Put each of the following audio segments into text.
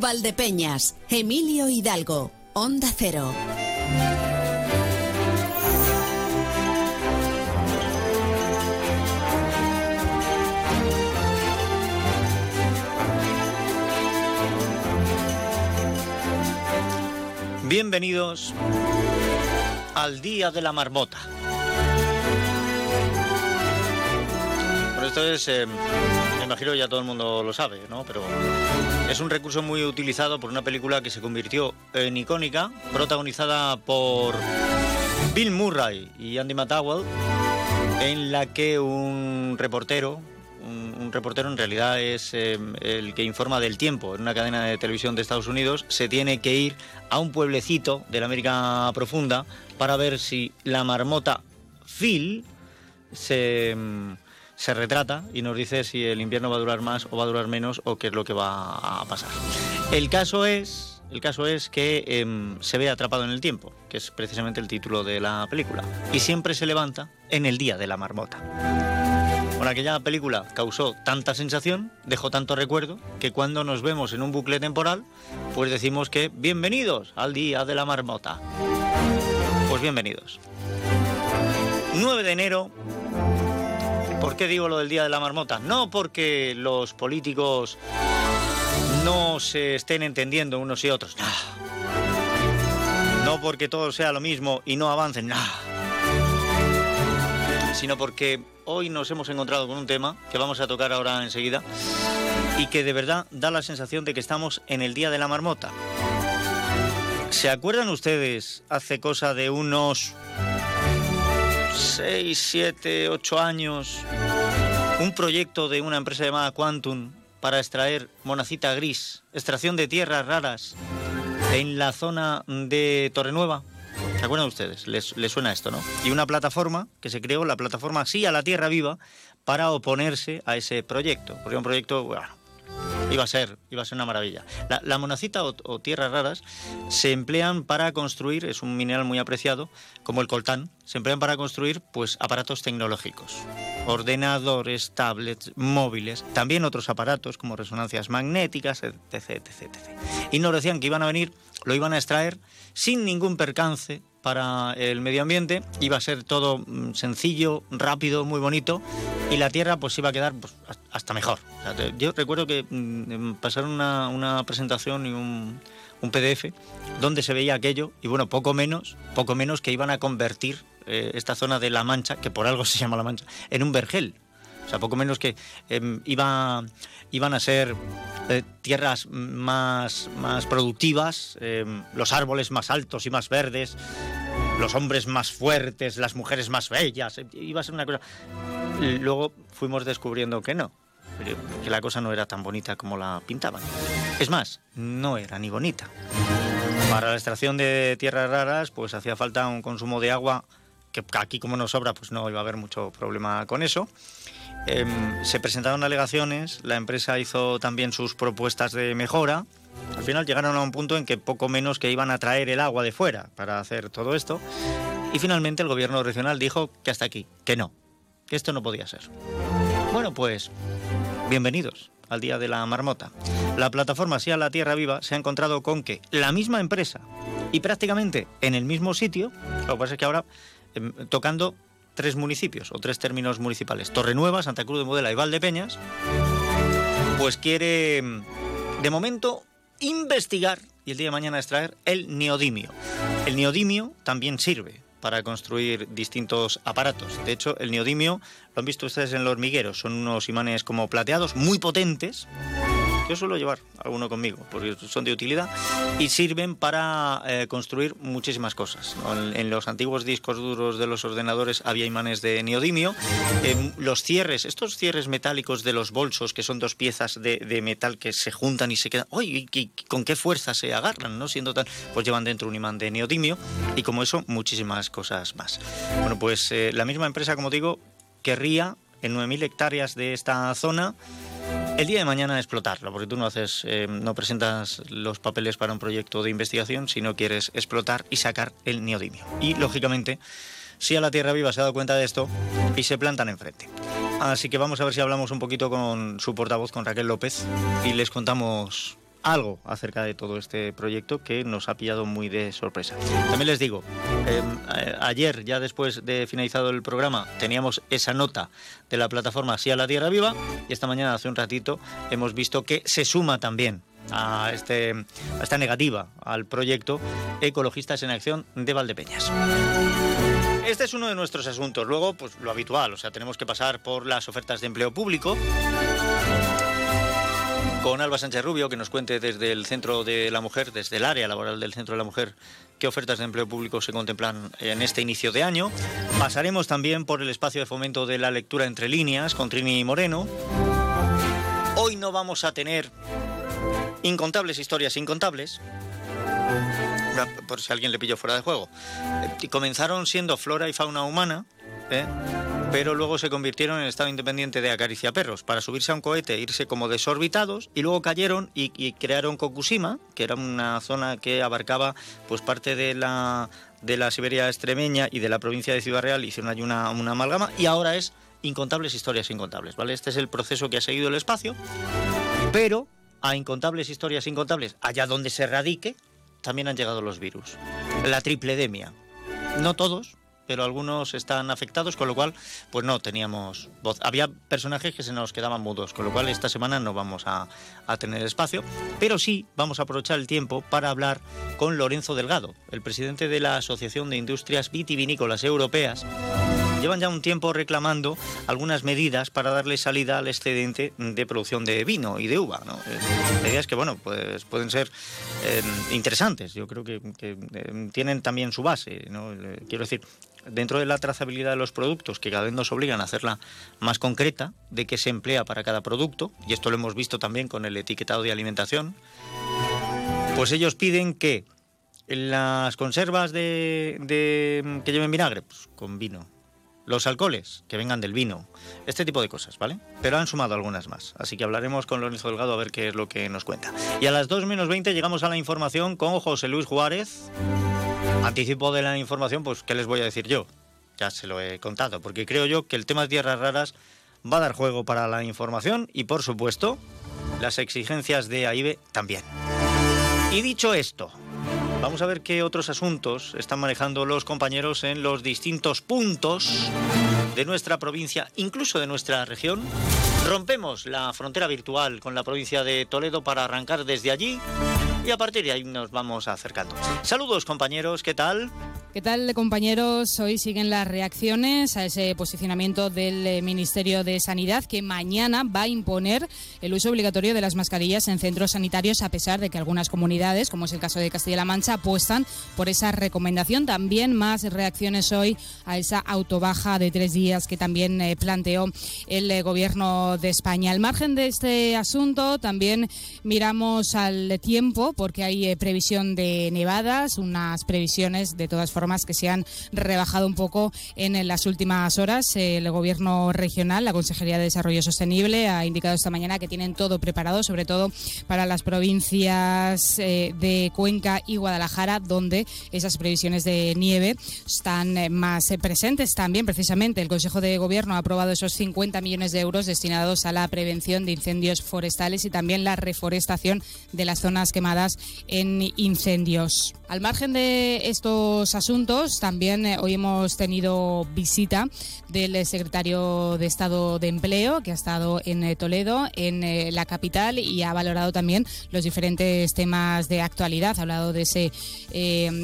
Valdepeñas, Emilio Hidalgo, Onda Cero. Bienvenidos al Día de la Marmota. Eh, imagino ya todo el mundo lo sabe, ¿no? Pero es un recurso muy utilizado por una película que se convirtió en icónica, protagonizada por Bill Murray y Andy McDowell, en la que un reportero, un, reportero en realidad es eh, el que informa del tiempo en una cadena de televisión de Estados Unidos, se tiene que ir a un pueblecito de la América Profunda para ver si la marmota Phil se, mm, se retrata y nos dice si el invierno va a durar más o va a durar menos o qué es lo que va a pasar. El caso es, el caso es que em, se ve atrapado en el tiempo, que es precisamente el título de la película, y siempre se levanta en el día de la marmota. Bueno, aquella película causó tanta sensación, dejó tanto recuerdo, que cuando nos vemos en un bucle temporal, pues decimos que bienvenidos al Día de la Marmota. Pues bienvenidos. 9 de enero. ¿Por qué digo lo del Día de la Marmota? No porque los políticos no se estén entendiendo unos y otros. No, no porque todo sea lo mismo y no avancen. No sino porque hoy nos hemos encontrado con un tema que vamos a tocar ahora enseguida y que de verdad da la sensación de que estamos en el Día de la Marmota. ¿Se acuerdan ustedes hace cosa de unos 6, 7, 8 años un proyecto de una empresa llamada Quantum para extraer monacita gris, extracción de tierras raras en la zona de Torrenueva? ¿Se acuerdan ustedes? Les, les, suena esto, ¿no? Y una plataforma que se creó, la plataforma Sí a la Tierra Viva, para oponerse a ese proyecto. Porque un proyecto, bueno, iba a ser, iba a ser una maravilla. La, monacita o, o, tierras raras se emplean para construir, es un mineral muy apreciado, como el coltán, se emplean para construir pues aparatos tecnológicos. Ordenadores, tablets, móviles, también otros aparatos como resonancias magnéticas, etc, etc, etc. Y nos decían que iban a venir, lo iban a extraer sin ningún percance para el medio ambiente, iba a ser todo mm, sencillo, rápido, muy bonito y la tierra pues iba a quedar pues, hasta mejor. Yo recuerdo que mmm, pasaron una, una, presentación y un, un, PDF donde se veía aquello y bueno, poco menos, poco menos que iban a convertir eh, esta zona de La Mancha, que por algo se llama La Mancha, en un vergel. O sea, poco menos que eh, iba, iban a ser eh, tierras más, más productivas, eh, los árboles más altos y más verdes, los hombres más fuertes, las mujeres más bellas. Eh, iba a ser una cosa. Luego fuimos descubriendo que no, que la cosa no era tan bonita como la pintaban. Es más, no era ni bonita. Para la extracción de tierras raras, pues hacía falta un consumo de agua que aquí como nos sobra, pues no iba a haber mucho problema con eso. Eh, se presentaron alegaciones, la empresa hizo también sus propuestas de mejora. Al final llegaron a un punto en que poco menos que iban a traer el agua de fuera para hacer todo esto. Y finalmente el gobierno regional dijo que hasta aquí, que no, que esto no podía ser. Bueno, pues bienvenidos al Día de la Marmota. La plataforma Sí a la Tierra Viva se ha encontrado con que la misma empresa y prácticamente en el mismo sitio, lo que pasa es que ahora eh, tocando tres municipios o tres términos municipales, Torrenueva, Santa Cruz de Modela y Valdepeñas, pues quiere de momento investigar y el día de mañana extraer el neodimio. El neodimio también sirve para construir distintos aparatos. De hecho, el neodimio, lo han visto ustedes en los hormigueros, son unos imanes como plateados, muy potentes. Yo suelo llevar alguno conmigo porque son de utilidad y sirven para eh, construir muchísimas cosas. En, en, los antiguos discos duros de los ordenadores había imanes de neodimio. Eh, los cierres, estos cierres metálicos de los bolsos, que son dos piezas de, de metal que se juntan y se quedan. ¡Uy! ¿Con qué fuerza se agarran? ¿no? Siendo tan. Pues llevan dentro un imán de neodimio y como eso, muchísimas cosas más. Bueno, pues eh, la misma empresa, como digo, querría en 9.000 hectáreas de esta zona el día de mañana explotarlo, porque tú no haces, eh, no presentas los papeles para un proyecto de investigación si no quieres explotar y sacar el neodimio. Y lógicamente, si a la Tierra Viva se ha dado cuenta de esto y se plantan enfrente. Así que vamos a ver si hablamos un poquito con su portavoz, con Raquel López, y les contamos algo acerca de todo este proyecto que nos ha pillado muy de sorpresa. También les digo, em, ayer, ya después de finalizado el programa, teníamos esa nota de la plataforma Sí a la Tierra Viva y esta mañana, hace un ratito, hemos visto que se suma también a, este, a esta negativa al proyecto Ecologistas en Acción de Valdepeñas. Este es uno de nuestros asuntos. Luego, pues lo habitual, o sea, tenemos que pasar por las ofertas de empleo público con Alba Sánchez Rubio, que nos cuente desde el Centro de la Mujer, desde el área laboral del Centro de la Mujer, qué ofertas de empleo público se contemplan en este inicio de año. Pasaremos también por el espacio de fomento de la lectura entre líneas con Trini Moreno. Hoy no vamos a tener incontables historias incontables. Por si alguien le pilló fuera de juego. Eh, comenzaron siendo flora y fauna humana, ¿eh? Pero luego se convirtieron en estado independiente de acaricia perros para subirse a un cohete, irse como desorbitados y luego cayeron y, crearon Kokushima, que era una zona que abarcaba pues parte de la de la Siberia extremeña y de la provincia de Ciudad Real, hicieron allí una, una amalgama y ahora es incontables historias incontables, ¿vale? Este es el proceso que ha seguido el espacio, pero a incontables historias incontables, allá donde se radique, también han llegado los virus. La tripledemia. No todos, pero algunos están afectados, con lo cual, pues no teníamos voz. Había personajes que se nos quedaban mudos, con lo cual esta semana no vamos a, a, tener espacio, pero sí vamos a aprovechar el tiempo para hablar con Lorenzo Delgado, el presidente de la Asociación de Industrias Vitivinícolas Europeas llevan ya un tiempo reclamando algunas medidas para darle salida al excedente de producción de vino y de uva. ¿no? Eh, medidas que, bueno, pues pueden ser eh, interesantes. Yo creo que, eh, tienen también su base. ¿no? Quiero decir, dentro de la trazabilidad de los productos, que cada vez nos obligan a hacerla más concreta, de qué se emplea para cada producto, y esto lo hemos visto también con el etiquetado de alimentación, pues ellos piden que las conservas de, de que lleven vinagre, pues con vino, los alcoholes, que vengan del vino, este tipo de cosas, ¿vale? Pero han sumado algunas más, así que hablaremos con Lorenzo Delgado a ver qué es lo que nos cuenta. Y a las 2 menos 20 llegamos a la información con José Luis Juárez. Anticipo de la información, pues, ¿qué les voy a decir yo? Ya se lo he contado, porque creo yo que el tema de tierras raras va a dar juego para la información y, por supuesto, las exigencias de AIBE también. Y dicho esto, Vamos a ver qué otros asuntos están manejando los compañeros en los distintos puntos de nuestra provincia, incluso de nuestra región. Rompemos la frontera virtual con la provincia de Toledo para arrancar desde allí y a partir de ahí nos vamos acercando. Saludos compañeros, ¿qué tal? ¿Qué tal compañeros? Hoy siguen las reacciones a ese posicionamiento del eh, Ministerio de Sanidad que mañana va a imponer el uso obligatorio de las mascarillas en centros sanitarios a pesar de que algunas comunidades, como es el caso de Castilla-La Mancha, apuestan por esa recomendación. También más reacciones hoy a esa autobaja de tres días que también eh, planteó el eh, Gobierno de España. Al margen de este asunto, también miramos al tiempo porque hay previsión de nevadas, unas previsiones de todas formas que se han rebajado un poco en las últimas horas. El Gobierno regional, la Consejería de Desarrollo Sostenible, ha indicado esta mañana que tienen todo preparado, sobre todo para las provincias eh, de Cuenca y Guadalajara, donde esas previsiones de nieve están eh, más eh, presentes. También, precisamente, el Consejo de Gobierno ha aprobado esos 50 millones de euros destinados a la prevención de incendios forestales y también la reforestación de las zonas quemadas en incendios. Al margen de estos asuntos, también eh, hoy hemos tenido visita del eh, secretario de Estado de Empleo, que ha estado en eh, Toledo, en la capital, y ha valorado también los diferentes temas de actualidad. Ha hablado de ese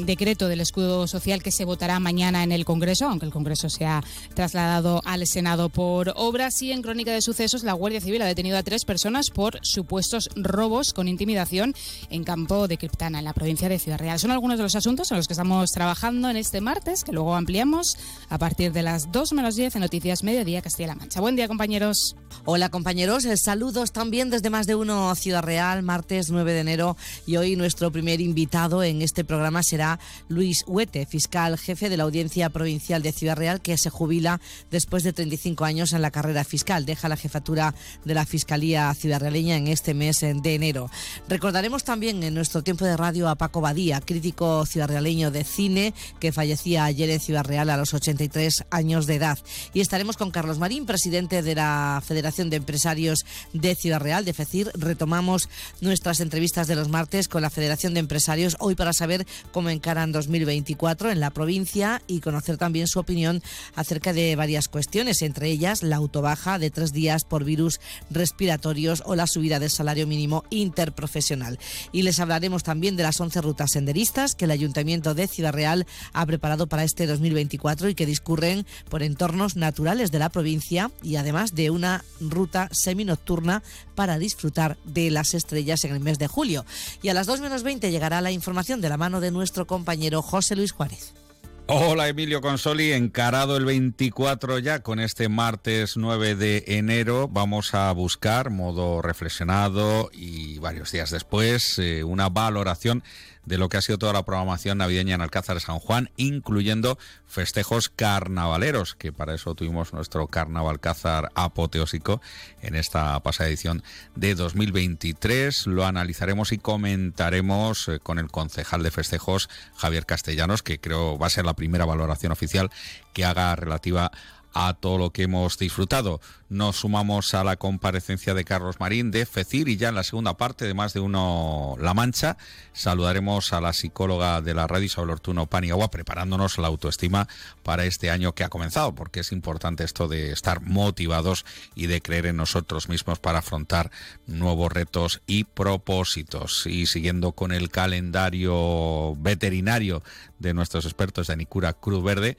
decreto del escudo social que se votará mañana en el Congreso, aunque el Congreso se ha trasladado al Senado por obras. Y en Crónica de Sucesos, la Guardia Civil ha detenido a tres personas por supuestos robos con intimidación en campo de Criptana, en la provincia de Ciudad Real. Son algunos de los asuntos en los que estamos trabajando en este martes, que luego ampliamos a partir de las 2 menos 10 en Noticias Mediodía Castilla-La Mancha. Buen día, compañeros. Hola, compañeros. Eh, saludos también desde más de uno Ciudad Real, martes 9 de enero. Y hoy nuestro primer invitado en este programa será Luis Huete, fiscal jefe de la Audiencia Provincial de Ciudad Real, que se jubila después de 35 años en la carrera fiscal. Deja la jefatura de la Fiscalía Ciudad Realeña en este mes de enero. Recordaremos también en nuestro tiempo de radio a Paco Badía, crítico ciudadrealeño de cine que fallecía ayer en Ciudad Real a los 83 años de edad. Y estaremos con Carlos Marín, presidente de la Federación de Empresarios de Ciudad Real, de FECIR. Retomamos nuestras entrevistas de los martes con la Federación de Empresarios hoy para saber cómo encaran 2024 en la provincia y conocer también su opinión acerca de varias cuestiones, entre ellas la autobaja de tres días por virus respiratorios o la subida del salario mínimo interprofesional. Y les hablaremos también de las 11 rutas senderistas que el Ayuntamiento de Ciudad Real ha preparado para este 2024 y que discurren por entornos naturales de la provincia y además de una ruta seminocturna para disfrutar de las estrellas en el mes de julio. Y a las 2 menos 20 llegará la información de la mano de nuestro compañero José Luis Juárez. Hola Emilio Consoli, encarado el 24 ya con este martes 9 de enero. Vamos a buscar, modo reflexionado y varios días después, eh, una valoración de lo que ha sido toda la programación navideña en Alcázar de San Juan, incluyendo festejos carnavaleros, que para eso tuvimos nuestro carnaval Alcázar apoteósico en esta pasada edición de 2023. Lo analizaremos y comentaremos eh, con el concejal de festejos, Javier Castellanos, que creo va a ser la primera valoración oficial que haga relativa a todo lo que hemos disfrutado. Nos sumamos a la comparecencia de Carlos Marín de FECIR y ya en la segunda parte de Más de Uno La Mancha saludaremos a la psicóloga de la radio Isabel Ortuno Paniagua preparándonos la autoestima para este año que ha comenzado porque es importante esto de estar motivados y de creer en nosotros mismos para afrontar nuevos retos y propósitos. Y siguiendo con el calendario veterinario de nuestros expertos de Anicura Cruz Verde,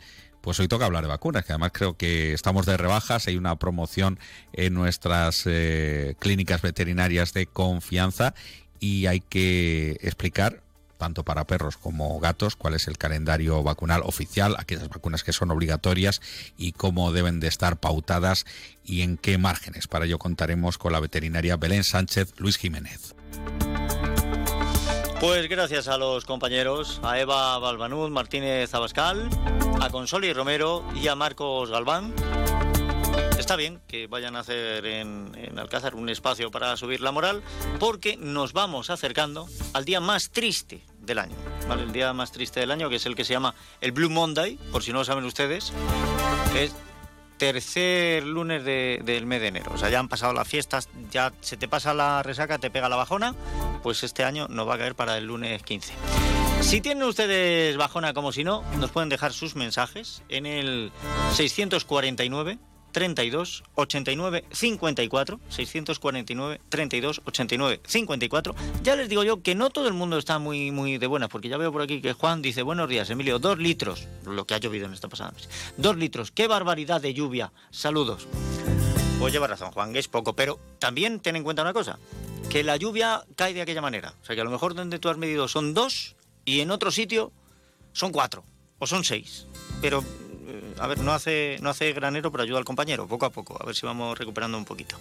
pues hoy toca hablar de vacunas, que además creo que estamos de rebajas, hay una promoción en nuestras eh, clínicas veterinarias de confianza y hay que explicar tanto para perros como gatos, cuál es el calendario vacunal oficial, aquellas vacunas que son obligatorias y cómo deben de estar pautadas y en qué márgenes. Para ello contaremos con la veterinaria Belén Sánchez Luis Jiménez. Pues gracias a los compañeros, a Eva Balbanud, Martínez Abascal, a Consoli Romero y a Marcos Galván. Está bien que vayan a hacer en, Alcázar un espacio para subir la moral, porque nos vamos acercando al día más triste del año. El día más triste del año, que es el que se llama el Blue Monday, por si no lo saben ustedes, es tercer lunes del mes de enero. O sea, ya han pasado las fiestas, ya se te pasa la resaca, te pega la bajona, pues este año no va a caer para el lunes 15. Si tienen ustedes bajona como si no, nos pueden dejar sus mensajes en el 649 32 89 54 649 32 89 54 ya les digo yo que no todo el mundo está muy muy de buenas porque ya veo por aquí que Juan dice buenos días Emilio dos litros lo que ha llovido en esta pasada dos litros qué barbaridad de lluvia. Saludos. Pues lleva razón Juan es poco pero también ten en cuenta una cosa que la lluvia cae de aquella manera. O sea que a lo mejor donde tú has medido son dos y en otro sitio son cuatro o son seis pero a ver, no hace, no hace granero, pero ayuda al compañero, poco a poco, a ver si vamos recuperando un poquito.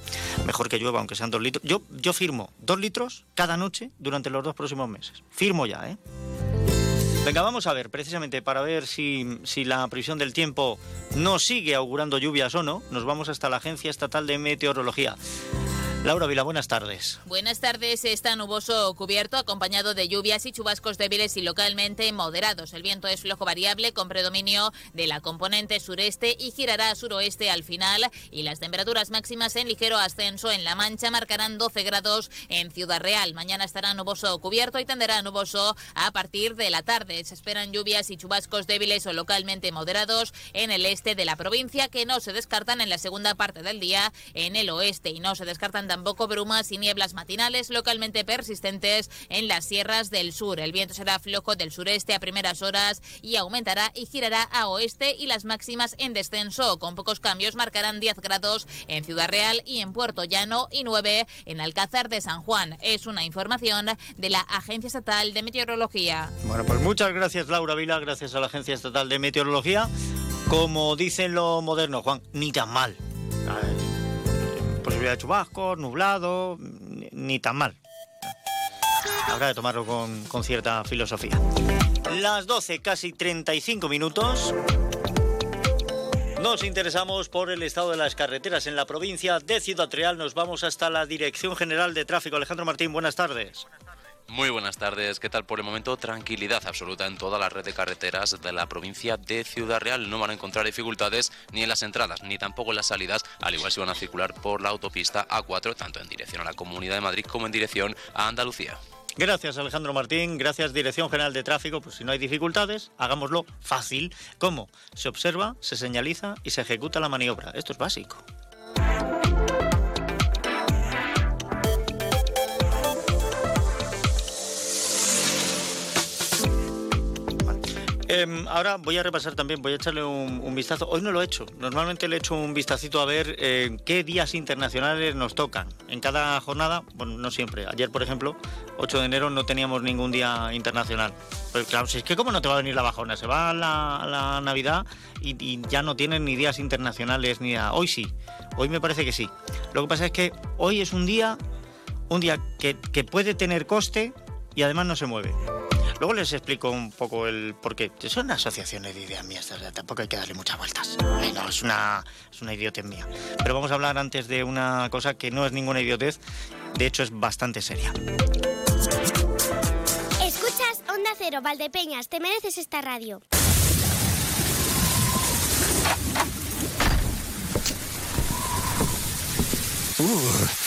Mejor que llueva, aunque sean dos litros. Yo, yo firmo dos litros cada noche durante los dos próximos meses. Firmo ya, ¿eh? Venga, vamos a ver, precisamente para ver si, si, la previsión del tiempo no sigue augurando lluvias o no, nos vamos hasta la Agencia Estatal de Meteorología. Laura Vila, buenas tardes. Buenas tardes. Está nuboso cubierto, acompañado de lluvias y chubascos débiles y localmente moderados. El viento es flojo variable con predominio de la componente sureste y girará a suroeste al final. Y las temperaturas máximas en ligero ascenso en La Mancha marcarán 12 grados en Ciudad Real. Mañana estará nuboso cubierto y tenderá nuboso a partir de la tarde. Se esperan lluvias y chubascos débiles o localmente moderados en el este de la provincia que no se descartan en la segunda parte del día en el oeste y no se descartan brumas y nieblas matinales localmente persistentes en las sierras del sur. El viento será flojo del sureste a primeras horas y aumentará y girará a oeste y las máximas en descenso. Con pocos cambios marcarán 10 grados en Ciudad Real y en Puerto Llano y 9 en Alcázar de San Juan. Es una información de la Agencia Estatal de Meteorología. Bueno, pues muchas gracias Laura Vila, gracias a la Agencia Estatal de Meteorología. Como dicen lo moderno, Juan, ni tan mal posibilidad de chubascos, nublado, ni, tan mal. Habrá de tomarlo con, con cierta filosofía. Las 12, casi 35 minutos. Nos interesamos por el estado de las carreteras en la provincia de Ciudad Real. Nos vamos hasta la Dirección General de Tráfico. Alejandro Martín, buenas tardes. Muy buenas tardes. ¿Qué tal por el momento? Tranquilidad absoluta en toda la red de carreteras de la provincia de Ciudad Real. No van a encontrar dificultades ni en las entradas ni tampoco en las salidas, al igual si van a circular por la autopista A4, tanto en dirección a la Comunidad de Madrid como en dirección a Andalucía. Gracias Alejandro Martín, gracias Dirección General de Tráfico. Pues si no hay dificultades, hagámoslo fácil. ¿Cómo? Se observa, se señaliza y se ejecuta la maniobra. Esto es básico. Em, ahora voy a repasar también, voy a echarle un, vistazo. Hoy no lo he hecho. Normalmente le he hecho un vistacito a ver eh, qué días internacionales nos tocan. En cada jornada, bueno, no siempre. Ayer, por ejemplo, 8 de enero no teníamos ningún día internacional. Pero claro, si es que cómo no te va a venir la bajona, se va la, la Navidad y, ya no tienen ni días internacionales ni nada. Hoy sí, hoy me parece que sí. Lo que pasa es que hoy es un día, un día que puede tener coste y además no se mueve. Luego les explico un poco el por qué. Son asociaciones de ideas mías, tampoco hay que darle muchas vueltas. no, es una, es una idiotez mía. Pero vamos a hablar antes de una cosa que no es ninguna idiotez, de hecho es bastante seria. Escuchas Onda Cero, Valdepeñas, te mereces esta radio. Uh.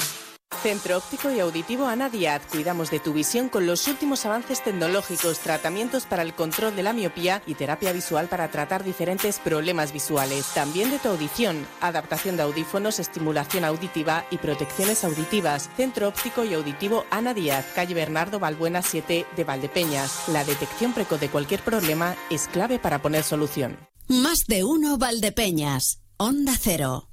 Centro Óptico y Auditivo Ana Díaz. Cuidamos de tu visión con los últimos avances tecnológicos, tratamientos para el control de la miopía y terapia visual para tratar diferentes problemas visuales. También de tu audición, adaptación de audífonos, estimulación auditiva y protecciones auditivas. Centro Óptico y Auditivo Ana Díaz, calle Bernardo Balbuena 7 de Valdepeñas. La detección precoz de cualquier problema es clave para poner solución. Más de uno Valdepeñas. Onda Cero.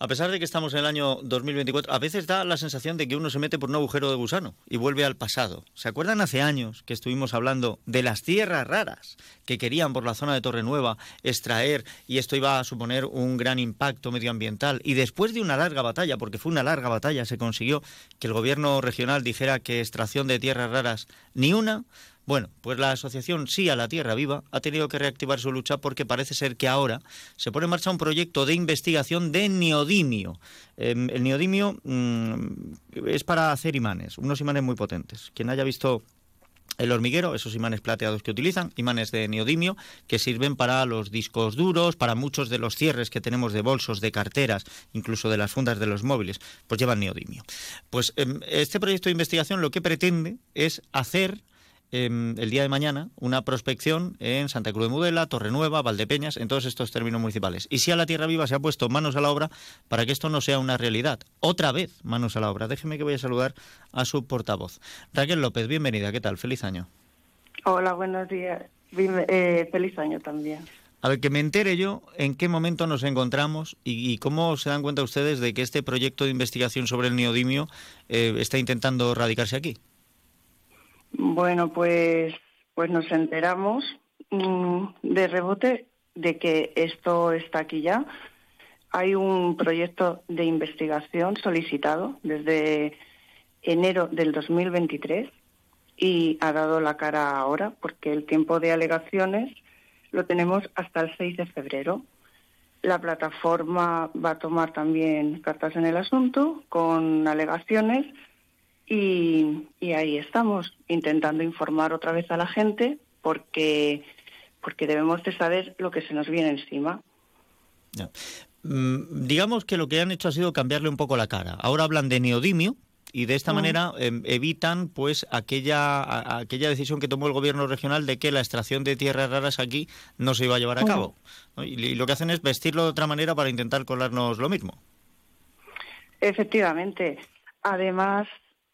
A pesar de que estamos en el año 2024, a veces da la sensación de que uno se mete por un agujero de gusano y vuelve al pasado. ¿Se acuerdan hace años que estuvimos hablando de las tierras raras que querían por la zona de Torre Nueva extraer y esto iba a suponer un gran impacto medioambiental? Y después de una larga batalla, porque fue una larga batalla, se consiguió que el gobierno regional dijera que extracción de tierras raras ni una, bueno, pues la asociación Sí a la Tierra Viva ha tenido que reactivar su lucha porque parece ser que ahora se pone en marcha un proyecto de investigación de neodimio. Em, el neodimio mm, es para hacer imanes, unos imanes muy potentes. Quien haya visto el hormiguero, esos imanes plateados que utilizan, imanes de neodimio, que sirven para los discos duros, para muchos de los cierres que tenemos de bolsos, de carteras, incluso de las fundas de los móviles, pues llevan neodimio. Pues em, este proyecto de investigación lo que pretende es hacer el día de mañana una prospección en Santa Cruz de Mudela, Torrenueva, Valdepeñas, en todos estos términos municipales. Y si a la Tierra Viva se ha puesto manos a la obra para que esto no sea una realidad. Otra vez manos a la obra. Déjeme que voy a saludar a su portavoz. Raquel López, bienvenida. ¿Qué tal? Feliz año. Hola, buenos días. Eh, feliz año también. A ver, que me entere yo en qué momento nos encontramos y, cómo se dan cuenta ustedes de que este proyecto de investigación sobre el neodimio eh, está intentando radicarse aquí. Bueno, pues, pues nos enteramos mm, de rebote de que esto está aquí ya. Hay un proyecto de investigación solicitado desde enero del 2023 y ha dado la cara ahora porque el tiempo de alegaciones lo tenemos hasta el 6 de febrero. La plataforma va a tomar también cartas en el asunto con alegaciones y, ahí estamos, intentando informar otra vez a la gente porque porque debemos de saber lo que se nos viene encima. Mm, digamos que lo que han hecho ha sido cambiarle un poco la cara. Ahora hablan de neodimio, y de esta manera em, evitan pues aquella aquella decisión que tomó el gobierno regional de que la extracción de tierras raras aquí no se iba a llevar a cabo y, lo que hacen es vestirlo de otra manera para intentar colarnos lo mismo. Efectivamente. Además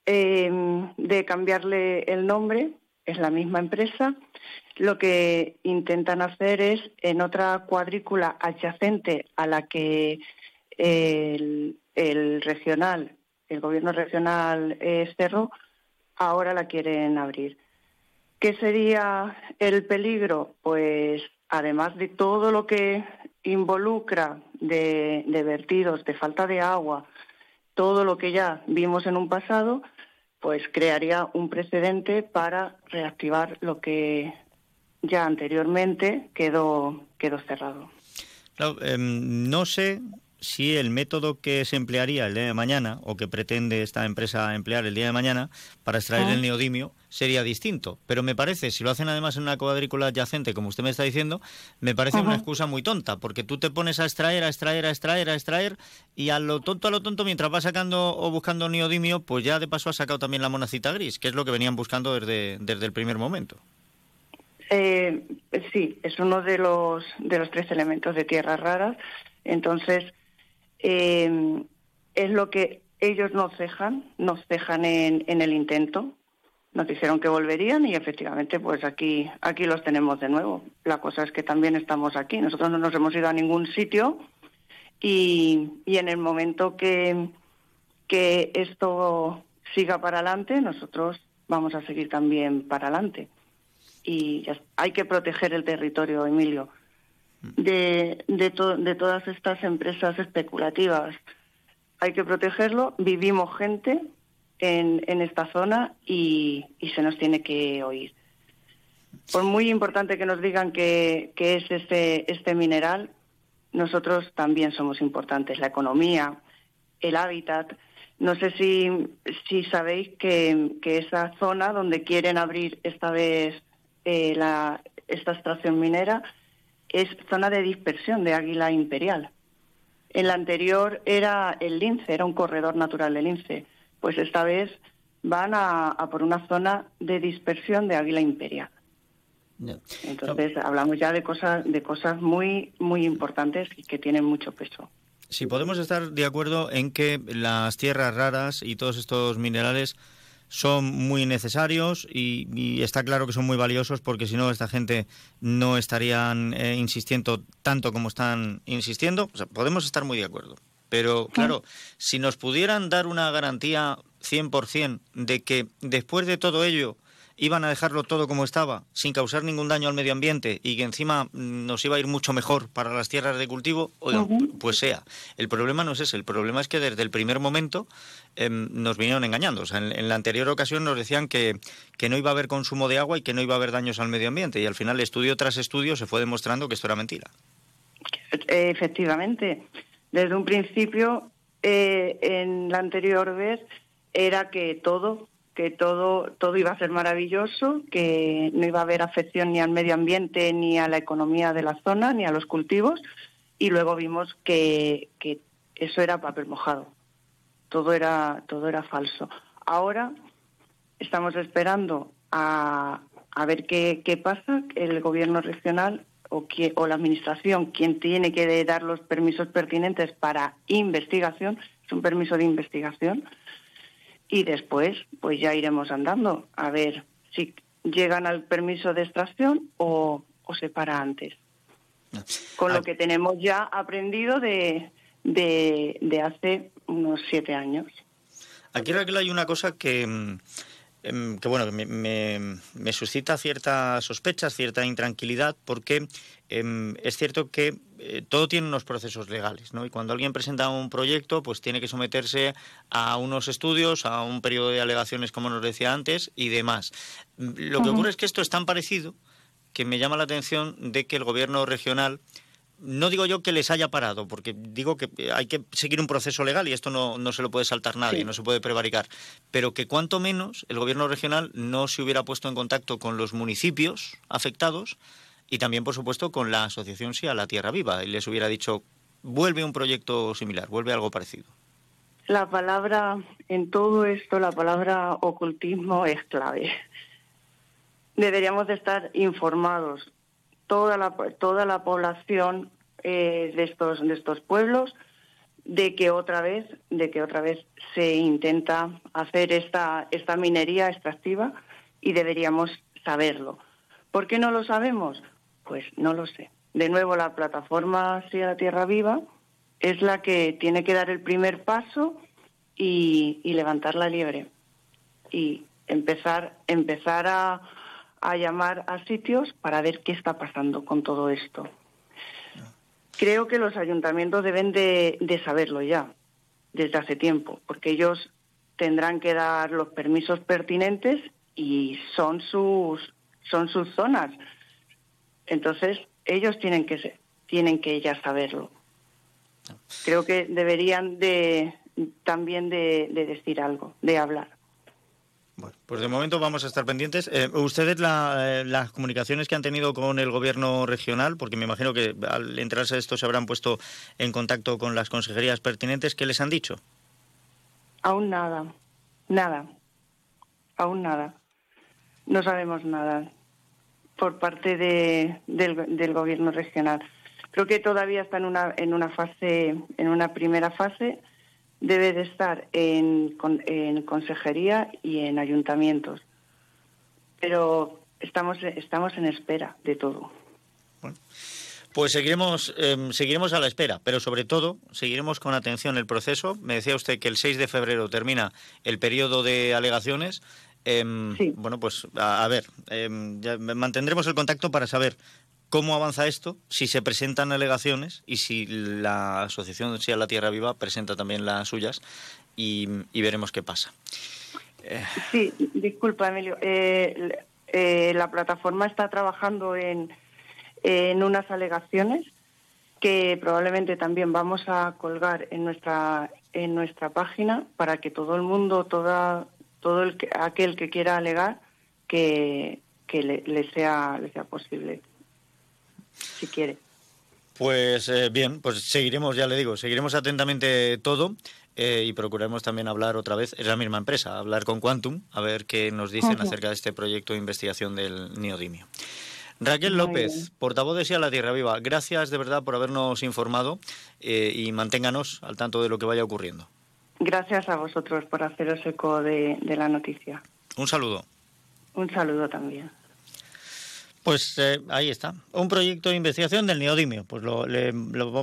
em, de cambiarle el nombre es la misma empresa lo que intentan hacer es en otra cuadrícula adyacente a la que el, regional el gobierno regional Cerro, ahora la quieren abrir. ¿Qué sería el peligro? Pues además de todo lo que involucra de, vertidos, de falta de agua, todo lo que ya vimos en un pasado, pues crearía un precedente para reactivar lo que ya anteriormente quedó, quedó cerrado. Em, no sé si el método que se emplearía el día de mañana o que pretende esta empresa emplear el día de mañana para extraer el ah. neodimio sería distinto. Pero me parece, si lo hacen además en una cuadrícula adyacente, como usted me está diciendo, me parece una excusa muy tonta, porque tú te pones a extraer, a extraer, a extraer, a extraer, y a lo tonto, a lo tonto, mientras vas sacando o buscando neodimio, pues ya de paso has sacado también la monacita gris, que es lo que venían buscando desde, desde el primer momento. Eh, sí, es uno de los, de los tres elementos de tierras raras. Entonces, eh, es lo que ellos nos dejan, nos dejan en, el intento. Nos dijeron que volverían y efectivamente, pues aquí, aquí los tenemos de nuevo. La cosa es que también estamos aquí. Nosotros no nos hemos ido a ningún sitio y, en el momento que, que esto siga para adelante, nosotros vamos a seguir también para adelante. Y hay que proteger el territorio, Emilio de, de, todas estas empresas especulativas. Hay que protegerlo. Vivimos gente en, en esta zona y, y, se nos tiene que oír. Por muy importante que nos digan que, que es este, este mineral, nosotros también somos importantes. La economía, el hábitat. No sé si, si sabéis que, que esa zona donde quieren abrir esta vez eh, la, esta extracción minera es zona de dispersión de águila imperial. En la anterior era el lince, era un corredor natural del lince. Pues esta vez van a, por una zona de dispersión de águila imperial. Entonces hablamos ya de cosas de cosas muy muy importantes y que tienen mucho peso. Si podemos estar de acuerdo en que las tierras raras y todos estos minerales son muy necesarios y, está claro que son muy valiosos porque si no esta gente no estarían eh, insistiendo tanto como están insistiendo. podemos estar muy de acuerdo. Pero claro, si nos pudieran dar una garantía 100% de que después de todo ello iban a dejarlo todo como estaba, sin causar ningún daño al medio ambiente y que encima mm, nos iba a ir mucho mejor para las tierras de cultivo, pues sea. El problema no es ese, el problema es que desde el primer momento em, nos vinieron engañando. O sea, en, la anterior ocasión nos decían que, que no iba a haber consumo de agua y que no iba a haber daños al medio ambiente y al final estudio tras estudio se fue demostrando que esto era mentira. Efectivamente. Desde un principio, eh, en la anterior vez, era que todo que todo, todo iba a ser maravilloso, que no iba a haber afección ni al medio ambiente, ni a la economía de la zona, ni a los cultivos, y luego vimos que, que eso era papel mojado. Todo era, todo era falso. Ahora estamos esperando a, a ver qué, qué pasa, el gobierno regional o, o la administración, quien tiene que dar los permisos pertinentes para investigación, es un permiso de investigación, y después pues ya iremos andando a ver si llegan al permiso de extracción o, se para antes. Con lo que tenemos ya aprendido de, de, hace unos siete años. Aquí, Raquel, hay una cosa que, mm, que bueno, me, me, suscita ciertas sospechas, cierta intranquilidad, porque em, es cierto que eh, todo tiene unos procesos legales, ¿no? Y cuando alguien presenta un proyecto, pues tiene que someterse a unos estudios, a un periodo de alegaciones, como nos decía antes, y demás. Lo que ocurre es que esto es tan parecido que me llama la atención de que el gobierno regional no digo yo que les haya parado, porque digo que hay que seguir un proceso legal y esto no, no se lo puede saltar nadie, no se puede prevaricar, pero que cuanto menos el gobierno regional no se hubiera puesto en contacto con los municipios afectados y también, por supuesto, con la asociación Sí a la Tierra Viva. Y les hubiera dicho, vuelve un proyecto similar, vuelve algo parecido. La palabra, en todo esto, la palabra ocultismo es clave. Deberíamos de estar informados, toda la, toda la población eh, de, estos, de estos pueblos, de que otra vez, de que otra vez se intenta hacer esta, esta minería extractiva y deberíamos saberlo. ¿Por qué no lo sabemos? Pues no lo sé. De nuevo, la plataforma Sea la Tierra Viva es la que tiene que dar el primer paso y, levantar la liebre y empezar, empezar a, a llamar a sitios para ver qué está pasando con todo esto. Creo que los ayuntamientos deben de, saberlo ya, desde hace tiempo, porque ellos tendrán que dar los permisos pertinentes y son sus son sus zonas. Entonces, ellos tienen que tienen que ya saberlo. Creo que deberían de también de decir algo, de hablar. Bueno, pues de momento vamos a estar pendientes. Eh, ¿Ustedes eh, las comunicaciones que han tenido con el gobierno regional, porque me imagino que al enterarse de esto se habrán puesto en contacto con las consejerías pertinentes, ¿qué les han dicho? Aún nada, nada, aún nada. No sabemos nada por parte de, del, del gobierno regional. Creo que todavía está en una, en una fase, en una primera fase debe de estar en, en consejería y en ayuntamientos. Pero estamos, estamos en espera de todo. Pues seguiremos, em, seguiremos a la espera, pero sobre todo seguiremos con atención el proceso. Me decía usted que el 6 de febrero termina el periodo de alegaciones. Em, bueno, pues a, ver, em, mantendremos el contacto para saber cómo avanza esto, si se presentan alegaciones y si la asociación Sea la Tierra Viva presenta también las suyas y, veremos qué pasa. Eh. Sí, disculpa, Emilio. Eh, eh, la plataforma está trabajando en, en unas alegaciones que probablemente también vamos a colgar en nuestra en nuestra página para que todo el mundo, toda, todo el aquel que quiera alegar, que, le, sea, le sea posible si quiere. Pues eh, bien, pues seguiremos, ya le digo, seguiremos atentamente todo eh, y procuraremos también hablar otra vez, es la misma empresa, hablar con Quantum, a ver qué nos dicen acerca de este proyecto de investigación del neodimio. Raquel López, portavoz de SIA La Tierra Viva, gracias de verdad por habernos informado eh, y manténganos al tanto de lo que vaya ocurriendo. Gracias a vosotros por haceros eco de la noticia. Un saludo. Un saludo también. Pues eh, ahí está, un proyecto de investigación del neodimio. Pues lo,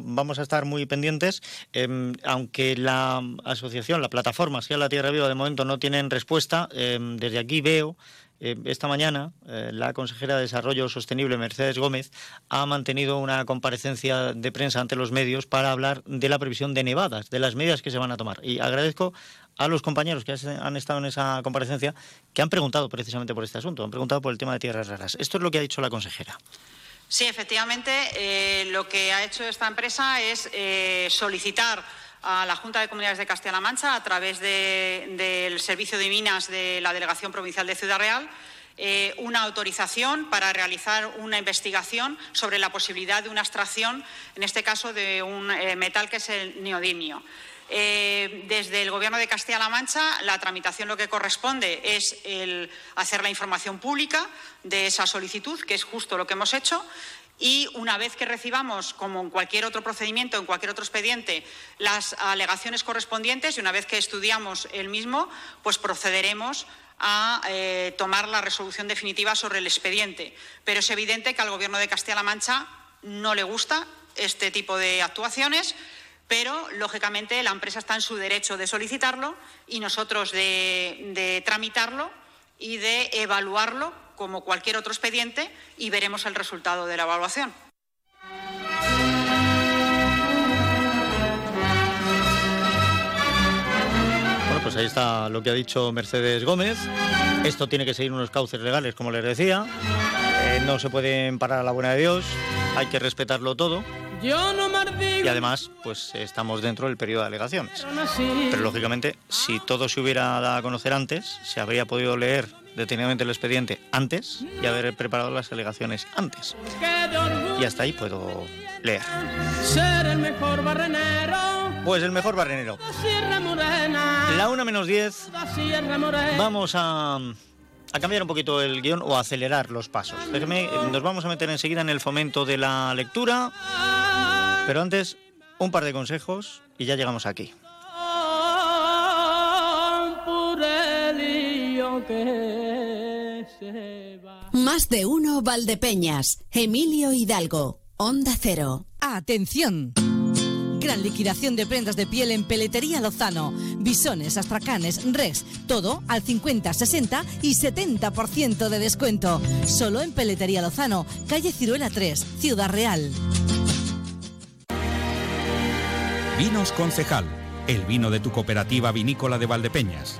vamos a estar muy pendientes, em, aunque la asociación, la plataforma Sea la Tierra Viva de momento no tienen respuesta. Em, desde aquí veo esta mañana eh, la consejera de Desarrollo Sostenible, Mercedes Gómez, ha mantenido una comparecencia de prensa ante los medios para hablar de la previsión de nevadas, de las medidas que se van a tomar. Y agradezco a los compañeros que han estado en esa comparecencia que han preguntado precisamente por este asunto, han preguntado por el tema de tierras raras. Esto es lo que ha dicho la consejera. Sí, efectivamente, eh, lo que ha hecho esta empresa es solicitar a la Junta de Comunidades de Castilla-La Mancha a través del Servicio de Minas de la Delegación Provincial de Ciudad Real eh, una autorización para realizar una investigación sobre la posibilidad de una extracción, en este caso de un eh, metal que es el neodimio. Eh, desde el Gobierno de Castilla-La Mancha, la tramitación lo que corresponde es el hacer la información pública de esa solicitud, que es justo lo que hemos hecho, y una vez que recibamos, como en cualquier otro procedimiento, en cualquier otro expediente, las alegaciones correspondientes y una vez que estudiamos el mismo, pues procederemos a eh, tomar la resolución definitiva sobre el expediente. Pero es evidente que al Gobierno de Castilla-La Mancha no le gusta este tipo de actuaciones, pero lógicamente la empresa está en su derecho de solicitarlo y nosotros de tramitarlo y de evaluarlo como cualquier otro expediente y veremos el resultado de la evaluación. Bueno, pues ahí está lo que ha dicho Mercedes Gómez. Esto tiene que seguir unos cauces legales, como les decía. Eh, no se pueden parar a la buena de Dios. Hay que respetarlo todo. Y además, pues estamos dentro del periodo de alegaciones. Pero lógicamente, si todo se hubiera dado a conocer antes, se habría podido leer detenidamente el expediente antes y haber preparado las alegaciones antes. Y hasta ahí puedo leer. Ser el mejor barrenero. Pues el mejor barrenero. La 1 menos 10. Vamos a, a cambiar un poquito el guion o a acelerar los pasos. Déjeme, nos vamos a meter enseguida en el fomento de la lectura. Pero antes, un par de consejos y ya llegamos aquí. Que se va. Más de uno Valdepeñas. Emilio Hidalgo. Onda Cero. Atención. Gran liquidación de prendas de piel en Peletería Lozano. Bisones, astracanes, rex, todo al 50, 60 y 70% de descuento. Solo en Peletería Lozano, calle Ciruela 3, Ciudad Real. Vinos Concejal, el vino de tu cooperativa vinícola de Valdepeñas.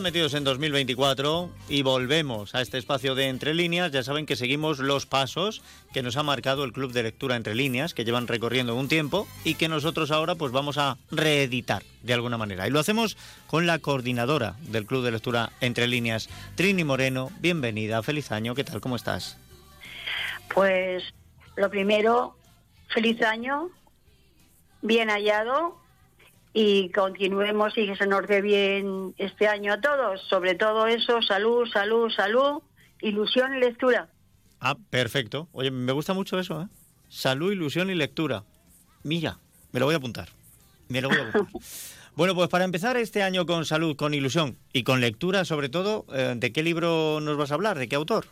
Metidos en 2024 y volvemos a este espacio de Entre Líneas, ya saben que seguimos los pasos que nos ha marcado el Club de Lectura Entre Líneas, que llevan recorriendo un tiempo y que nosotros ahora pues vamos a reeditar de alguna manera. Y lo hacemos con la coordinadora del Club de Lectura Entre Líneas, Trini Moreno. Bienvenida, feliz año, ¿qué tal? ¿Cómo estás? Pues lo primero, feliz año, bien hallado y continuemos y que se nos dé bien este año a todos. Sobre todo eso, salud, salud, salud, ilusión y lectura. Ah, perfecto. Oye, me gusta mucho eso, ¿eh? Salud, ilusión y lectura. Mira, me lo voy a apuntar. Me lo voy a apuntar. Bueno, pues para empezar este año con salud, con ilusión y con lectura, sobre todo, eh, ¿de qué libro nos vas a hablar? ¿De qué autor?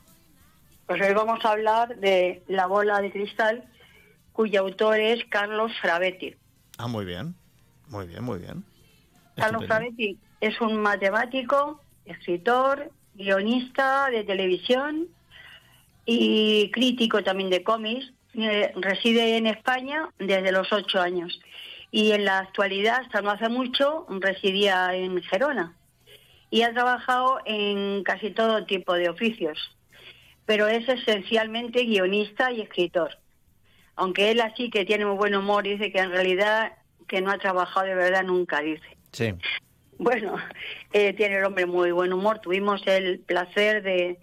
Pues hoy vamos a hablar de La bola de cristal, cuyo autor es Carlos Frabetti. Ah, muy bien. Muy bien, muy bien. Carlos. Frabetti es un matemático, escritor, guionista de televisión y crítico también de cómics. Eh, reside en España desde los ocho años y en la actualidad, hasta no hace mucho, residía en Gerona y ha trabajado en casi todo tipo de oficios, pero es esencialmente guionista y escritor. Aunque él así que tiene muy buen humor, dice que en realidad que no ha trabajado de verdad nunca, dice. Sí. Bueno, eh, tiene el hombre muy buen humor. Tuvimos el placer de,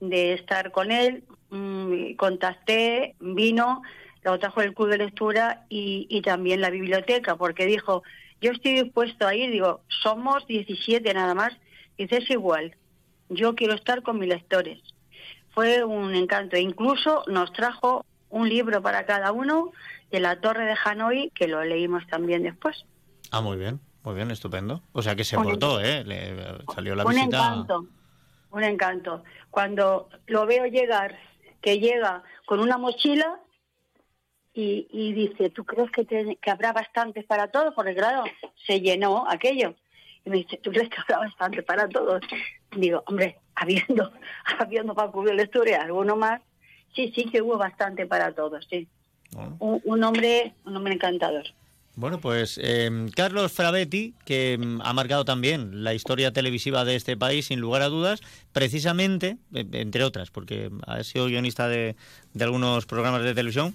de estar con él. Mm, contacté, vino, lo trajo el club de lectura y, y también la biblioteca, porque dijo, yo estoy dispuesto a ir. Digo, somos 17 nada más. Dice, es igual. Yo quiero estar con mis lectores. Fue un encanto. Incluso nos trajo un libro para cada uno de la Torre de Hanoi, que lo leímos también después. Ah, muy bien. Muy bien, estupendo. O sea que se Un- portó, ¿eh? Le salió la un visita. encanto, un encanto. Cuando lo veo llegar, que llega con una mochila y, y dice, ¿tú crees que, te- que habrá bastantes para todos? Porque claro, se llenó aquello. Y me dice, ¿tú crees que habrá bastante para todos? Digo, hombre, habiendo, habiendo para cubrir la historia alguno más, sí, sí que hubo bastante para todos, sí. Un, un hombre, un hombre encantador. Bueno, pues eh, Carlos Frabetti, que mm, ha marcado también la historia televisiva de este país, sin lugar a dudas, precisamente, eh, entre otras, porque ha sido guionista de, de algunos programas de televisión,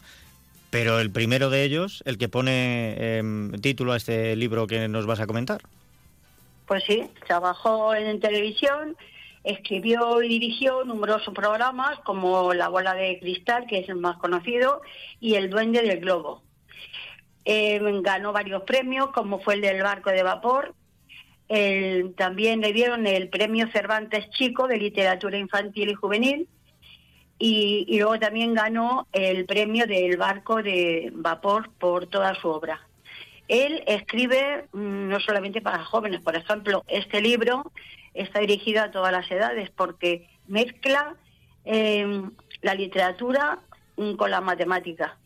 pero el primero de ellos, el que pone eh, título a este libro que nos vas a comentar. Pues sí, trabajó en televisión, escribió y dirigió numerosos programas como La Bola de Cristal, que es el más conocido, y El Duende del Globo. Eh, ganó varios premios, como fue el del barco de vapor. También le dieron el premio Cervantes Chico de literatura infantil y juvenil. Y, y luego también ganó el premio del barco de vapor por toda su obra. Él escribe mm, no solamente para jóvenes, por ejemplo, este libro está dirigido a todas las edades porque mezcla eh, la literatura mm, con la matemática.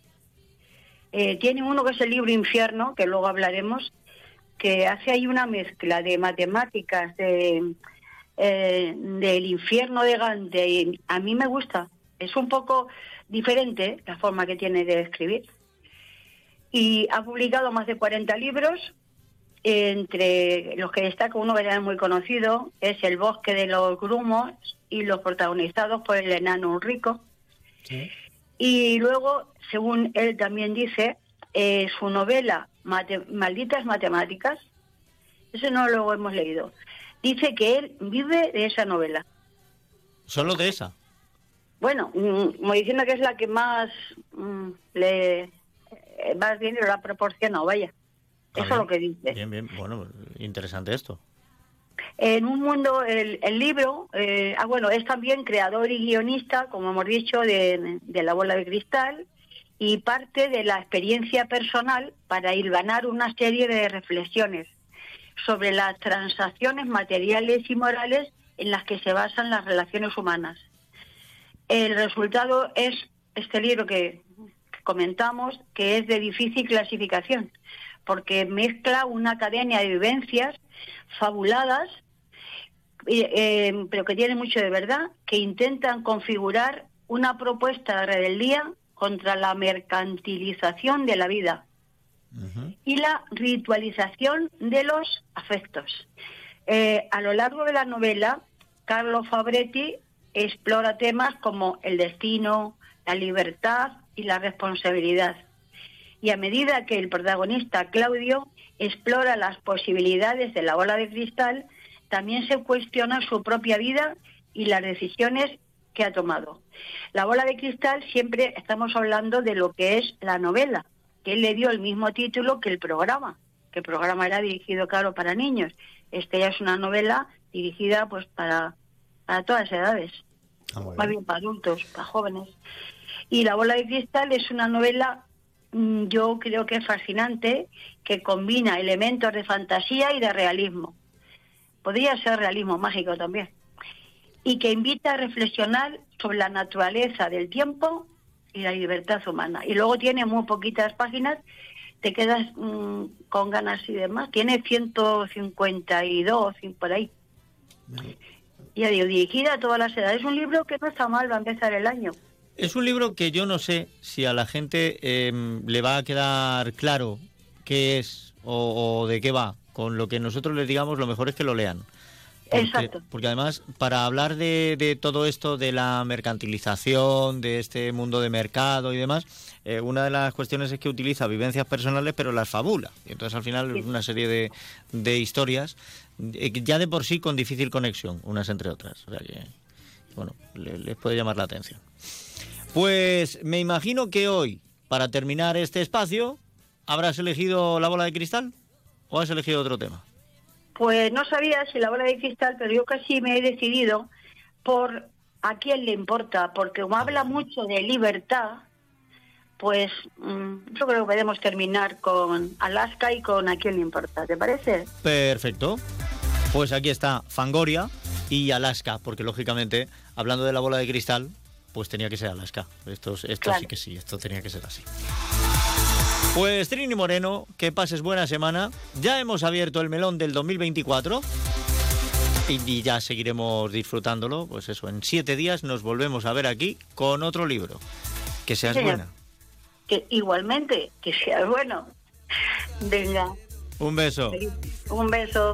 Eh, tiene uno que es el libro Infierno, que luego hablaremos, que hace ahí una mezcla de matemáticas, de, eh, del infierno de Gante. Y a mí me gusta. Es un poco diferente la forma que tiene de escribir. Y ha publicado más de 40 libros, entre los que destaca uno que es muy conocido, es El bosque de los grumos y los protagonizados por el enano Ulrico. Y luego, según él también dice, eh, su novela Mate- Malditas Matemáticas, ese no lo hemos leído, dice que él vive de esa novela. Solo de esa. Bueno, mm, como diciendo que es la que más mm, le eh, más dinero la ha proporcionado, vaya. Eso es lo que dice. Bien, bien. Bueno, interesante esto. En un mundo, el, el libro, eh, ah, bueno, es también creador y guionista, como hemos dicho, de, de La Bola de Cristal y parte de la experiencia personal para hilvanar una serie de reflexiones sobre las transacciones materiales y morales en las que se basan las relaciones humanas. El resultado es este libro que comentamos, que es de difícil clasificación, porque mezcla una cadena de vivencias fabuladas, eh, eh, pero que tienen mucho de verdad, que intentan configurar una propuesta de rebeldía contra la mercantilización de la vida y la ritualización de los afectos. Eh, a lo largo de la novela, Carlo Fabretti explora temas como el destino, la libertad y la responsabilidad. Y a medida que el protagonista, Claudio, explora las posibilidades de la bola de cristal, también se cuestiona su propia vida y las decisiones que ha tomado. La bola de cristal siempre estamos hablando de lo que es la novela, que él le dio el mismo título que el programa, que el programa era dirigido, claro, para niños. Este ya es una novela dirigida pues para, para todas las edades, más bien para adultos, para jóvenes. Y La bola de cristal es una novela, yo creo que es fascinante, que combina elementos de fantasía y de realismo. Podría ser realismo mágico también. Y que invita a reflexionar sobre la naturaleza del tiempo y la libertad humana. Y luego tiene muy poquitas páginas, te quedas mm, con ganas y demás. Tiene 152 y por ahí. Ya digo, dirigida a todas las edades. Es un libro que no está mal, va a empezar el año. Es un libro que yo no sé si a la gente eh, le va a quedar claro qué es o, o de qué va. Con lo que nosotros les digamos, lo mejor es que lo lean. Porque, Exacto. porque además, para hablar de, de todo esto, de la mercantilización, de este mundo de mercado y demás, eh, una de las cuestiones es que utiliza vivencias personales, pero las fabula. Y entonces, al final, es una serie de, de historias, eh, ya de por sí con difícil conexión, unas entre otras. O sea que, bueno, le- les puede llamar la atención. Pues me imagino que hoy, para terminar este espacio, habrás elegido la bola de cristal o has elegido otro tema. Pues no sabía si la bola de cristal, pero yo casi me he decidido por a quién le importa, porque como habla mucho de libertad, pues mm, yo creo que podemos terminar con Alaska y con a quién le importa, ¿te parece? Perfecto. Pues aquí está Fangoria y Alaska, porque lógicamente, hablando de la bola de cristal, pues tenía que ser Alaska. Esto, esto Claro. sí que sí, esto tenía que ser así. Pues Trini Moreno, que pases buena semana. Ya hemos abierto el melón del 2024 y, y ya seguiremos disfrutándolo. Pues eso, en siete días nos volvemos a ver aquí con otro libro. Que seas Señor. buena. Que igualmente, que sea bueno. Venga, Un beso. un beso.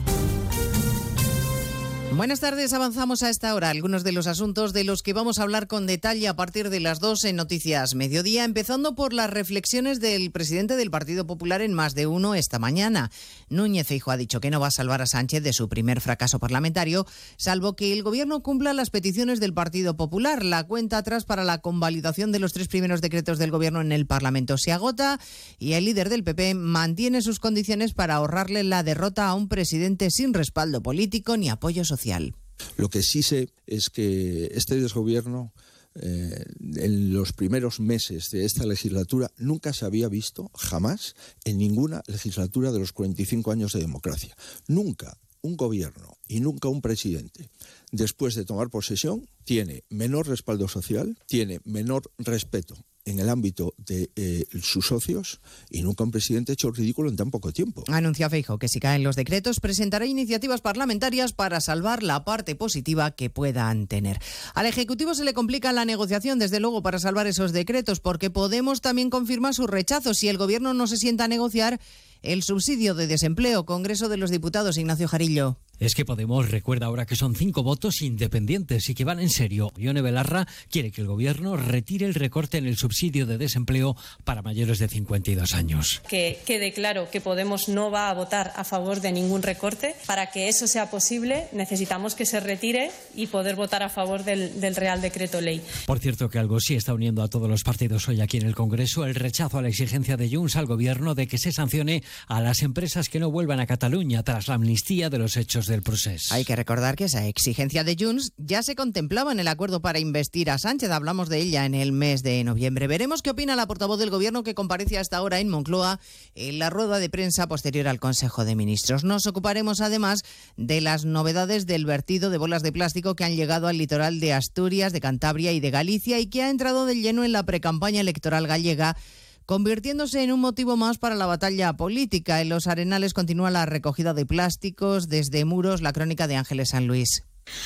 Buenas tardes, avanzamos a esta hora algunos de los asuntos de los que vamos a hablar con detalle a partir de las dos en Noticias Mediodía, empezando por las reflexiones del presidente del Partido Popular en más de uno esta mañana. Núñez Feijo ha dicho que no va a salvar a Sánchez de su primer fracaso parlamentario, salvo que el gobierno cumpla las peticiones del Partido Popular. La cuenta atrás para la convalidación de los tres primeros decretos del gobierno en el Parlamento se agota y el líder del PP mantiene sus condiciones para ahorrarle la derrota a un presidente sin respaldo político ni apoyo social. Lo que sí sé es que este desgobierno eh, en los primeros meses de esta legislatura nunca se había visto jamás en ninguna legislatura de los 45 años de democracia. Nunca un gobierno y nunca un presidente, después de tomar posesión, tiene menor respaldo social, tiene menor respeto en el ámbito de eh, sus socios y nunca un presidente ha hecho ridículo en tan poco tiempo. Anuncia Feijo que si caen los decretos presentará iniciativas parlamentarias para salvar la parte positiva que puedan tener. Al Ejecutivo se le complica la negociación, desde luego, para salvar esos decretos, porque Podemos también confirma su rechazo si el Gobierno no se sienta a negociar el subsidio de desempleo. Congreso de los Diputados, Ignacio Jarillo. Es que Podemos recuerda ahora que son cinco votos independientes y que van en serio. Ione Belarra quiere que el gobierno retire el recorte en el subsidio de desempleo para mayores de 52 años. Que quede claro que Podemos no va a votar a favor de ningún recorte. Para que eso sea posible, necesitamos que se retire y poder votar a favor del, del Real Decreto Ley. Por cierto, que algo sí está uniendo a todos los partidos hoy aquí en el Congreso, el rechazo a la exigencia de Junts al gobierno de que se sancione a las empresas que no vuelvan a Cataluña tras la amnistía de los hechos Hay que recordar que esa exigencia de Junts ya se contemplaba en el acuerdo para investir a Sánchez. Hablamos de ella en el mes de noviembre. Veremos qué opina la portavoz del Gobierno que comparece hasta ahora en Moncloa en la rueda de prensa posterior al Consejo de Ministros. Nos ocuparemos además de las novedades del vertido de bolas de plástico que han llegado al litoral de Asturias, de Cantabria y de Galicia y que ha entrado de lleno en la precampaña electoral gallega convirtiéndose en un motivo más para la batalla política. En los arenales continúa la recogida de plásticos desde muros, la crónica de Ángeles San Luis.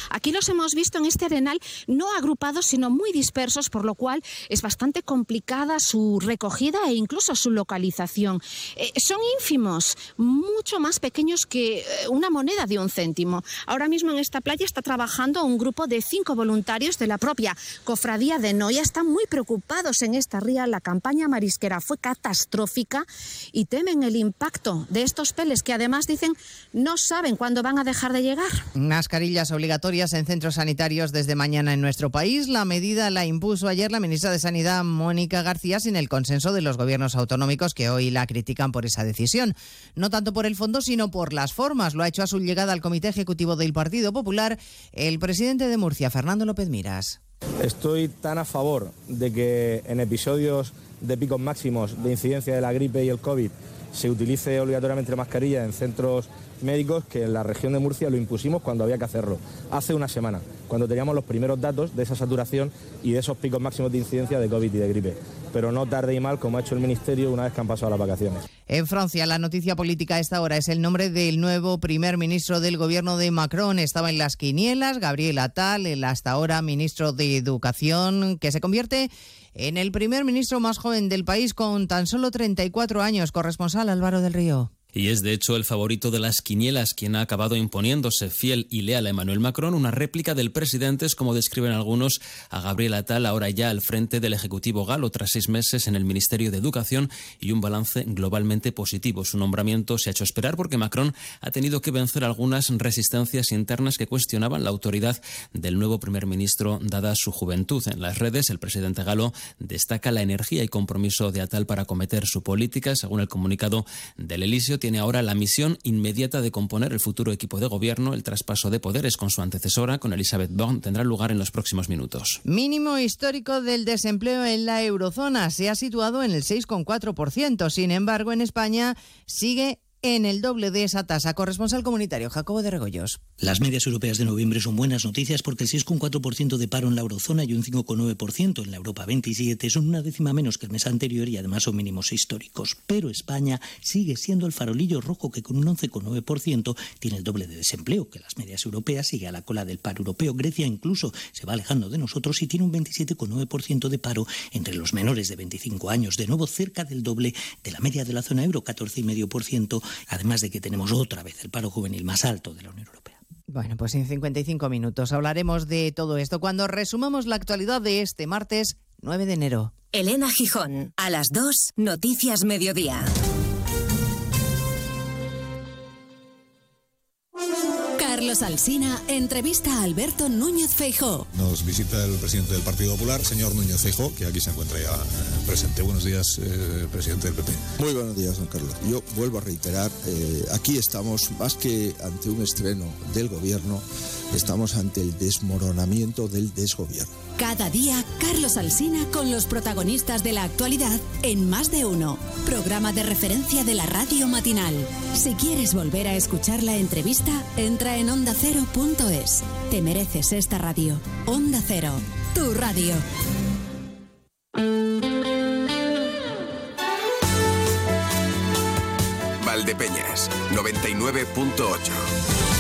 Aquí los hemos visto en este arenal no agrupados, sino muy dispersos, por lo cual es bastante complicada su recogida e incluso su localización. Eh, son ínfimos, mucho más pequeños que eh, una moneda de un céntimo. Ahora mismo en esta playa está trabajando un grupo de cinco voluntarios de la propia cofradía de Noia. Están muy preocupados en esta ría. La campaña marisquera fue catastrófica y temen el impacto de estos peles que además dicen no saben cuándo van a dejar de llegar. Mascarillas obligatorias en centros sanitarios desde mañana en nuestro país. La medida la impuso ayer la ministra de Sanidad, Mónica García, sin el consenso de los gobiernos autonómicos que hoy la critican por esa decisión. No tanto por el fondo, sino por las formas. Lo ha hecho a su llegada al Comité Ejecutivo del Partido Popular el presidente de Murcia, Fernando López Miras. Estoy tan a favor de que en episodios de picos máximos de incidencia de la gripe y el COVID se utilice obligatoriamente la mascarilla en centros médicos que en la región de Murcia lo impusimos cuando había que hacerlo, hace una semana, cuando teníamos los primeros datos de esa saturación y de esos picos máximos de incidencia de COVID y de gripe. Pero no tarde y mal como ha hecho el Ministerio una vez que han pasado las vacaciones. En Francia, la noticia política a esta hora es el nombre del nuevo primer ministro del gobierno de Macron. Estaba en las quinielas, Gabriel Attal, el hasta ahora ministro de Educación, que se convierte en el primer ministro más joven del país con tan solo 34 años. Corresponsal Álvaro del Río. Y es de hecho el favorito de las quinielas quien ha acabado imponiéndose fiel y leal a Emmanuel Macron, una réplica del presidente, es como describen algunos a Gabriel Attal, ahora ya al frente del Ejecutivo galo, tras seis meses en el Ministerio de Educación y un balance globalmente positivo. Su nombramiento se ha hecho esperar porque Macron ha tenido que vencer algunas resistencias internas que cuestionaban la autoridad del nuevo primer ministro, dada su juventud. En las redes, el presidente galo destaca la energía y compromiso de Attal para acometer su política. Según el comunicado del Elíseo, tiene ahora la misión inmediata de componer el futuro equipo de gobierno. El traspaso de poderes con su antecesora, con Elizabeth Borne, tendrá lugar en los próximos minutos. Mínimo histórico del desempleo en la eurozona se ha situado en el 6,4%. Sin embargo, en España sigue en el doble de esa tasa. Corresponsal comunitario Jacobo de Regoyos. Las medias europeas de noviembre son buenas noticias porque el 6,4% de paro en la eurozona y un 5,9% en la Europa 27 son una décima menos que el mes anterior y además son mínimos históricos. Pero España sigue siendo el farolillo rojo que con un 11,9% tiene el doble de desempleo que las medias europeas, sigue a la cola del paro europeo. Grecia incluso se va alejando de nosotros y tiene un 27,9% de paro entre los menores de 25 años, de nuevo cerca del doble de la media de la zona euro, 14,5%, además de que tenemos otra vez el paro juvenil más alto de la Unión Europea. Bueno, pues en 55 minutos hablaremos de todo esto cuando resumamos la actualidad de este martes 9 de enero. Elena Gijón, a las 2, Noticias Mediodía. Carlos Alsina entrevista a Alberto Núñez Feijó. Nos visita el presidente del Partido Popular, señor Núñez Feijóo, que aquí se encuentra ya eh, presente. Buenos días, eh, presidente del PP. Muy buenos días, don Carlos. Yo vuelvo a reiterar, eh, aquí estamos más que ante un estreno del gobierno, estamos ante el desmoronamiento del desgobierno. Cada día, Carlos Alsina con los protagonistas de la actualidad en Más de Uno, programa de referencia de la radio matinal. Si quieres volver a escuchar la entrevista, entra en ondacero.es. Te mereces esta radio. Onda Cero, tu radio. Valdepeñas, 99.8.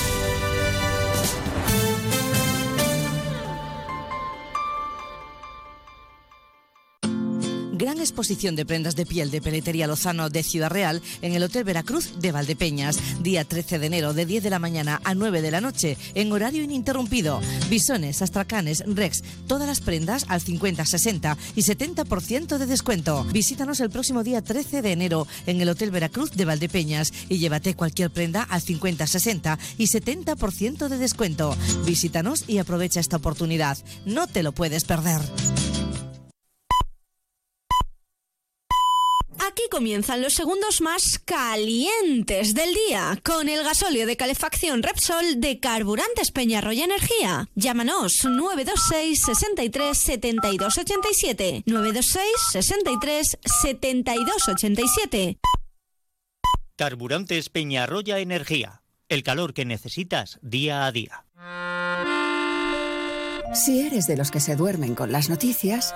exposición de prendas de piel de Peletería Lozano de Ciudad Real en el Hotel Veracruz de Valdepeñas, día 13 de enero de 10 de la mañana a 9 de la noche, en horario ininterrumpido. Bisones, astracanes, rex, todas las prendas al 50, 60 y 70% de descuento. Visítanos el próximo día 13 de enero en el Hotel Veracruz de Valdepeñas y llévate cualquier prenda al 50, 60 y 70% de descuento. Visítanos y aprovecha esta oportunidad. No te lo puedes perder. Aquí comienzan los segundos más calientes del día con el gasóleo de calefacción Repsol de Carburantes Peñarroya Energía. Llámanos 926 63 72 87 926 63 72 87. Carburantes Peñarroya Energía. El calor que necesitas día a día. Si eres de los que se duermen con las noticias,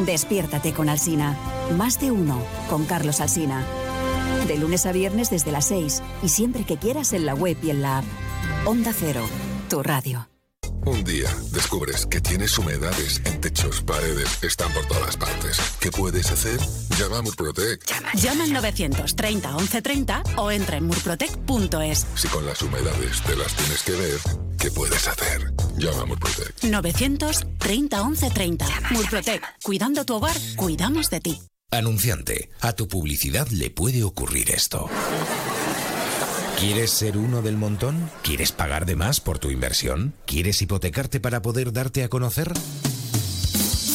despiértate con Alsina. Más de uno con Carlos Alsina. De lunes a viernes desde las 6 y siempre que quieras en la web y en la app. Onda Cero, tu radio. Un día descubres que tienes humedades en techos, paredes, están por todas partes. ¿Qué puedes hacer? Llama a Murprotec. Llama al 930 1130 o entra en murprotec.es. Si con las humedades te las tienes que ver, ¿qué puedes hacer? Llama a Murprotec. 930 1130. Murprotec. Cuidando tu hogar, cuidamos de ti. Anunciante, a tu publicidad le puede ocurrir esto. ¿Quieres ser uno del montón? ¿Quieres pagar de más por tu inversión? ¿Quieres hipotecarte para poder darte a conocer?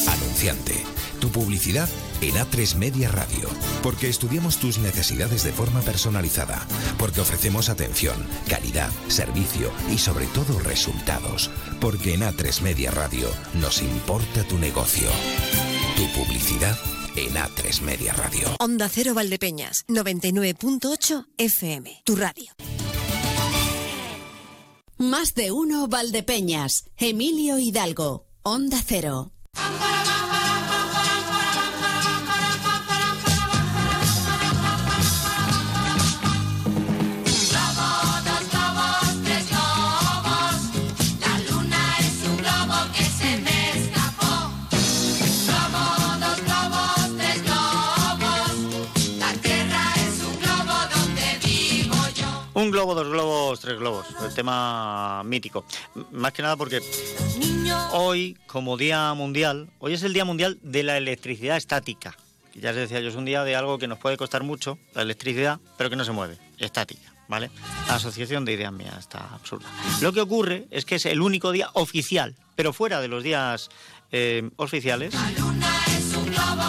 Anunciante, tu publicidad en A3 Media Radio. Porque estudiamos tus necesidades de forma personalizada. Porque ofrecemos atención, calidad, servicio y sobre todo resultados. Porque en A3 Media Radio nos importa tu negocio. Tu publicidad en A3 Media Radio. Onda Cero Valdepeñas, 99.8 FM, tu radio. Más de uno Valdepeñas. Emilio Hidalgo. Onda Cero. Un globo, dos globos, tres globos. El tema mítico. Más que nada porque hoy, como Día Mundial, hoy es el Día Mundial de la Electricidad Estática. Ya os decía yo, es un día de algo que nos puede costar mucho, la electricidad, pero que no se mueve, estática. ¿vale? La asociación de ideas mías está absurda. Lo que ocurre es que es el único día oficial, pero fuera de los días eh, oficiales,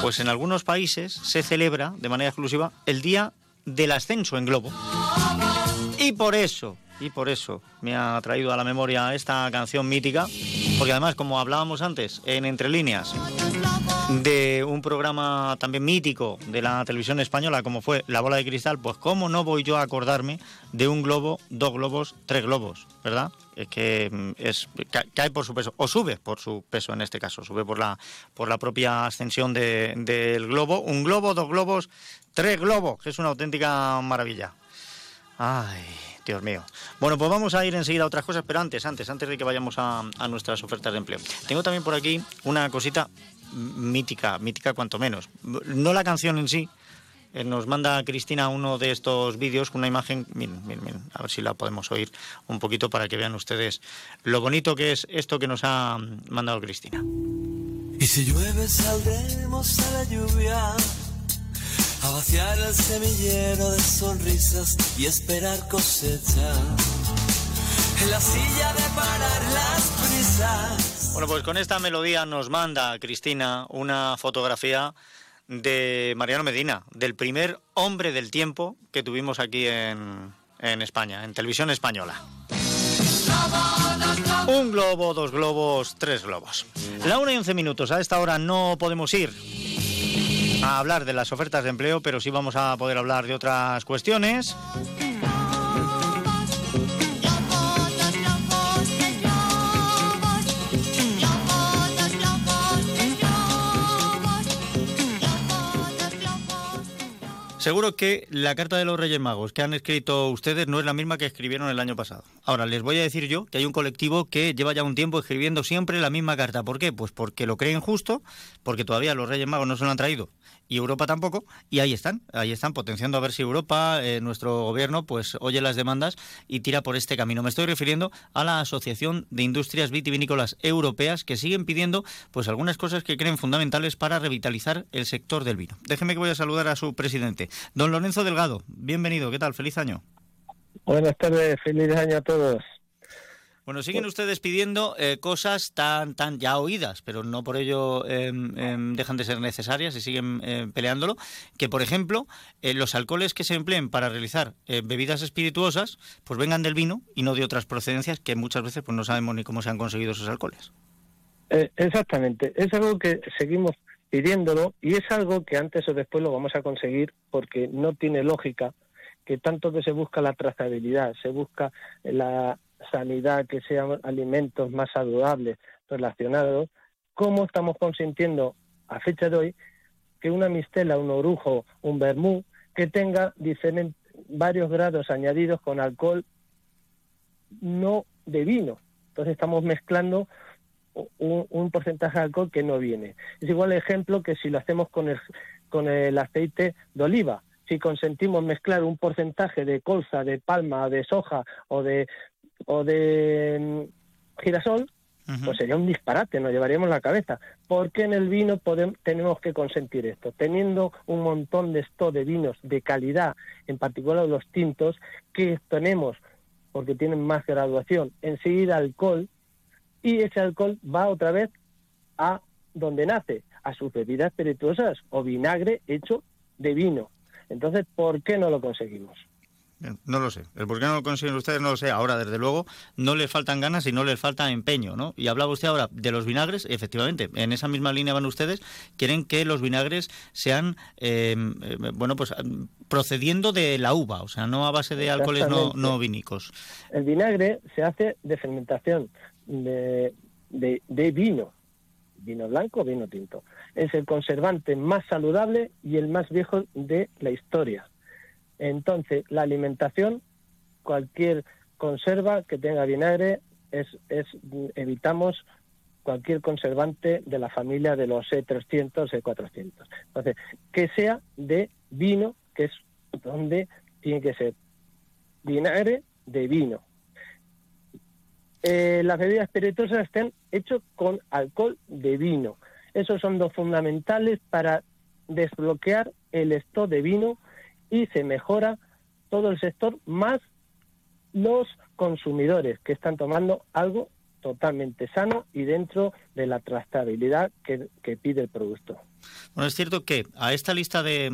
pues en algunos países se celebra de manera exclusiva el día del ascenso en globo. Y por eso, y por eso me ha traído a la memoria esta canción mítica, porque además, como hablábamos antes, en Entre Líneas, de un programa también mítico de la televisión española, como fue La Bola de Cristal, pues cómo no voy yo a acordarme de un globo, dos globos, tres globos, ¿verdad? Es que mm, es, ca- cae por su peso, o sube por su peso en este caso, sube por la, por la propia ascensión de- del globo. Un globo, dos globos, tres globos, es una auténtica maravilla. Ay, Dios mío. Bueno, pues vamos a ir enseguida a otras cosas, pero antes, antes, antes de que vayamos a, a nuestras ofertas de empleo. Tengo también por aquí una cosita mítica, mítica cuanto menos. No la canción en sí. Eh, Nos manda Cristina uno de estos vídeos con una imagen, miren, miren, miren, a ver si la podemos oír un poquito para que vean ustedes lo bonito que es esto que nos ha mandado Cristina. Y si llueve saldremos a la lluvia a vaciar el semillero de sonrisas y esperar cosecha. En la silla de parar las prisas. Bueno, pues con esta melodía nos manda Cristina una fotografía de Mariano Medina, del primer hombre del tiempo que tuvimos aquí en, en España, en televisión española. Un globo, dos globos, tres globos. La una y once minutos. A esta hora no podemos ir a hablar de las ofertas de empleo, pero sí vamos a poder hablar de otras cuestiones. Seguro que la carta de los Reyes Magos que han escrito ustedes no es la misma que escribieron el año pasado. Ahora, les voy a decir yo que hay un colectivo que lleva ya un tiempo escribiendo siempre la misma carta. ¿Por qué? Pues porque lo creen justo, porque todavía los Reyes Magos no se lo han traído y Europa tampoco, y ahí están, ahí están potenciando a ver si Europa, eh, nuestro gobierno, pues oye las demandas y tira por este camino. Me estoy refiriendo a la Asociación de Industrias Vitivinícolas Europeas que siguen pidiendo pues algunas cosas que creen fundamentales para revitalizar el sector del vino. Déjeme que voy a saludar a su presidente, don Lorenzo Delgado. Bienvenido, ¿qué tal? Feliz año. Buenas tardes, feliz año a todos. Bueno, siguen ustedes pidiendo eh, cosas tan tan ya oídas, pero no por ello eh, eh, dejan de ser necesarias y siguen eh, peleándolo. Que, por ejemplo, eh, los alcoholes que se empleen para realizar eh, bebidas espirituosas, pues vengan del vino y no de otras procedencias que muchas veces pues no sabemos ni cómo se han conseguido esos alcoholes. Exactamente, es algo que seguimos pidiéndolo y es algo que antes o después lo vamos a conseguir porque no tiene lógica que tanto que se busca la trazabilidad, se busca la sanidad, que sean alimentos más saludables relacionados, cómo estamos consintiendo a fecha de hoy que una mistela, un orujo, un vermú, que tenga varios grados añadidos con alcohol no de vino. Entonces estamos mezclando un, un porcentaje de alcohol que no viene. Es igual ejemplo que si lo hacemos con el, con el aceite de oliva. Si consentimos mezclar un porcentaje de colza, de palma, de soja o de, o de mm, girasol, pues sería un disparate, nos llevaríamos la cabeza. ¿Por qué en el vino podemos, tenemos que consentir esto? Teniendo un montón de esto de vinos de calidad, en particular los tintos, que tenemos, porque tienen más graduación, enseguida alcohol, y ese alcohol va otra vez a donde nace, a sus bebidas espirituosas o vinagre hecho de vino. Entonces, ¿por qué no lo conseguimos? Bien, No lo sé. El por qué no lo consiguen ustedes no lo sé. Ahora, desde luego, no les faltan ganas y no les falta empeño, ¿no? Y hablaba usted ahora de los vinagres. Efectivamente, en esa misma línea van ustedes. Quieren que los vinagres sean, eh, eh, bueno, pues mm, procediendo de la uva, o sea, no a base de alcoholes no, no vinílicos. El vinagre se hace de fermentación de, de, de vino, vino blanco o vino tinto. Es el conservante más saludable y el más viejo de la historia. Entonces, la alimentación, cualquier conserva que tenga vinagre, es, es evitamos cualquier conservante de la familia de los E300, E400. Entonces, que sea de vino, que es donde tiene que ser vinagre de vino. Eh, las bebidas espirituosas estén hechas con alcohol de vino. Esos son dos fundamentales para desbloquear el stock de vino y se mejora todo el sector más los consumidores que están tomando algo totalmente sano y dentro de la trazabilidad que, que pide el producto. Bueno, es cierto que a esta lista de,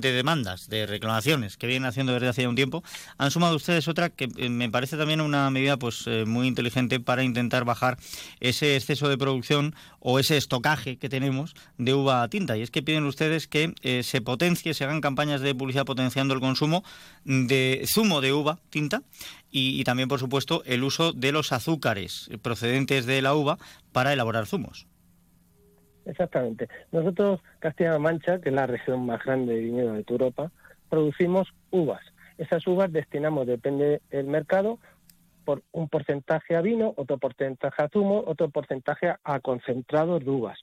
demandas, de reclamaciones que vienen haciendo desde hace ya un tiempo, han sumado ustedes otra que eh, me parece también una medida pues eh, muy inteligente para intentar bajar ese exceso de producción o ese estocaje que tenemos de uva tinta. Y es que piden ustedes que eh, se potencie, se hagan campañas de publicidad potenciando el consumo de zumo de uva tinta y también, por supuesto, el uso de los azúcares procedentes de la uva para elaborar zumos. Exactamente. Nosotros, Castilla-La Mancha, que es la región más grande de viñedo de Europa, producimos uvas. Esas uvas destinamos, depende del mercado, por un porcentaje a vino, otro porcentaje a zumo, otro porcentaje a concentrados de uvas.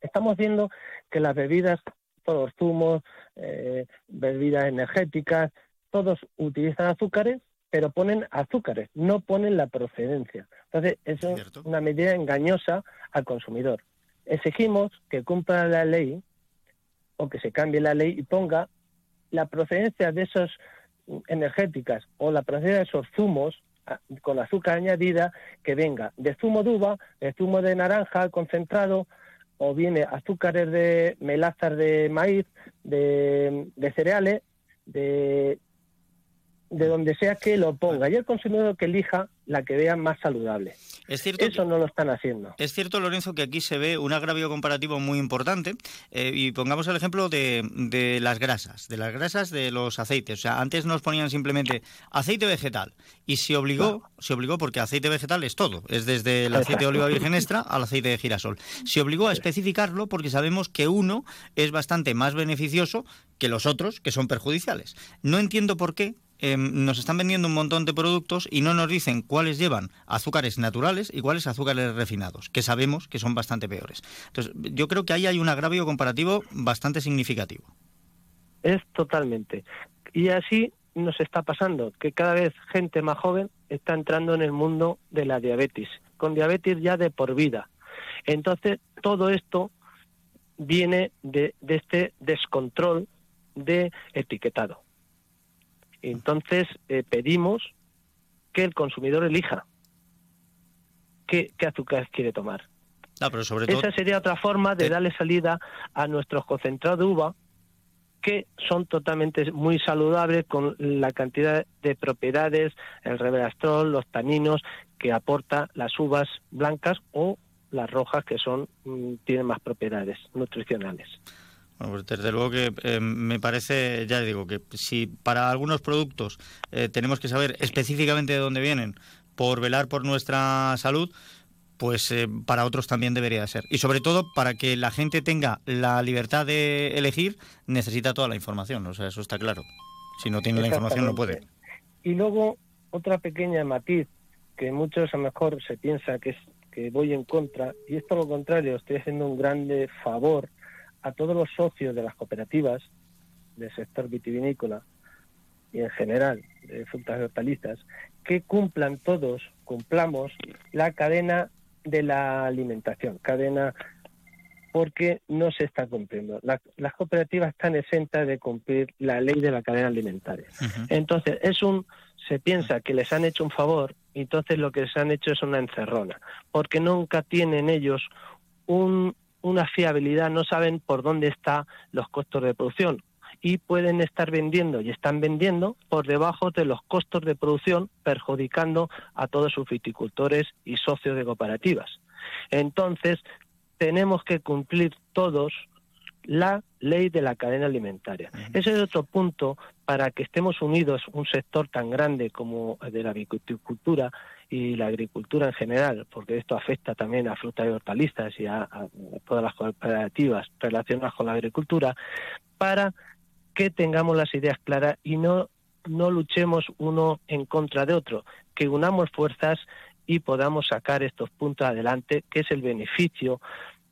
Estamos viendo que las bebidas, todos los zumos, eh, bebidas energéticas, todos utilizan azúcares, pero ponen azúcares, no ponen la procedencia. Entonces, eso es una medida engañosa al consumidor. Exigimos que cumpla la ley o que se cambie la ley y ponga la procedencia de esos energéticas o la procedencia de esos zumos ah, con azúcar añadida que venga de zumo de uva, de zumo de naranja concentrado o viene azúcares de melazas de maíz, de, de cereales, de, de donde sea que lo ponga. Y el consumidor que elija la que vea más saludable. Es cierto Eso no lo están haciendo. Es cierto, Lorenzo, que aquí se ve un agravio comparativo muy importante eh, y pongamos el ejemplo de, de las grasas, de las grasas de los aceites. O sea, antes nos ponían simplemente aceite vegetal y se obligó, se obligó porque aceite vegetal es todo, es desde el aceite de oliva virgen extra al aceite de girasol. Se obligó a especificarlo porque sabemos que uno es bastante más beneficioso que los otros, que son perjudiciales. No entiendo por qué eh, nos están vendiendo un montón de productos y no nos dicen cuáles llevan azúcares naturales y cuáles azúcares refinados, que sabemos que son bastante peores. Entonces, yo creo que ahí hay un agravio comparativo bastante significativo. Es totalmente. Y así nos está pasando, que cada vez gente más joven está entrando en el mundo de la diabetes, con diabetes ya de por vida. Entonces, todo esto viene de, de este descontrol de etiquetado. Entonces, eh, pedimos que el consumidor elija qué, qué azúcar quiere tomar. Ah, pero sobre todo, Esa sería otra forma de darle salida a nuestros concentrados de uva, que son totalmente muy saludables con la cantidad de propiedades, el resveratrol, los taninos que aporta las uvas blancas o las rojas que son mm, tienen más propiedades nutricionales. Bueno, pues desde luego que eh, me parece, ya digo, que si para algunos productos eh, tenemos que saber específicamente de dónde vienen por velar por nuestra salud, pues eh, para otros también debería ser. Y sobre todo, para que la gente tenga la libertad de elegir, necesita toda la información, o sea, eso está claro. Si no tiene la información, no puede. Y luego, otra pequeña matiz, que muchos a lo mejor se piensa que, es, que voy en contra, y es por lo contrario, estoy haciendo un grande favor a todos los socios de las cooperativas del sector vitivinícola y en general de frutas y hortalizas, que cumplan todos, cumplamos la cadena de la alimentación, cadena porque no se está cumpliendo. La- las cooperativas están exentas de cumplir la ley de la cadena alimentaria. Entonces, es un se piensa que les han hecho un favor, y entonces lo que les han hecho es una encerrona, porque nunca tienen ellos un- una fiabilidad, no saben por dónde están los costos de producción y pueden estar vendiendo y están vendiendo por debajo de los costos de producción, perjudicando a todos sus viticultores y socios de cooperativas. Entonces, tenemos que cumplir todos la ley de la cadena alimentaria. Ese es otro punto para que estemos unidos, un sector tan grande como el de la viticultura y la agricultura en general, porque esto afecta también a frutas y hortalizas y a, a todas las cooperativas relacionadas con la agricultura, para que tengamos las ideas claras y no, no luchemos uno en contra de otro, que unamos fuerzas y podamos sacar estos puntos adelante, que es el beneficio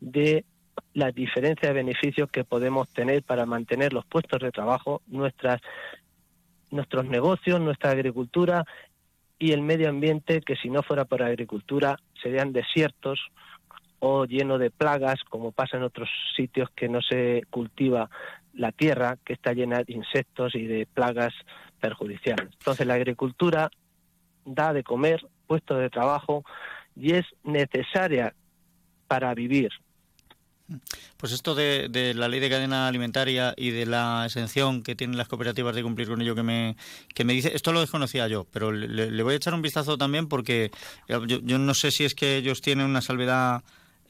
de la diferencia de beneficios que podemos tener para mantener los puestos de trabajo, nuestras, nuestros negocios, nuestra agricultura y el medio ambiente, que si no fuera por agricultura serían desiertos o lleno de plagas, como pasa en otros sitios que no se cultiva la tierra, que está llena de insectos y de plagas perjudiciales. Entonces la agricultura da de comer, puestos de trabajo y es necesaria para vivir. Pues esto de, la ley de cadena alimentaria y de la exención que tienen las cooperativas de cumplir con ello que me, que me dice, esto lo desconocía yo, pero le, le voy a echar un vistazo también porque yo, yo no sé si es que ellos tienen una salvedad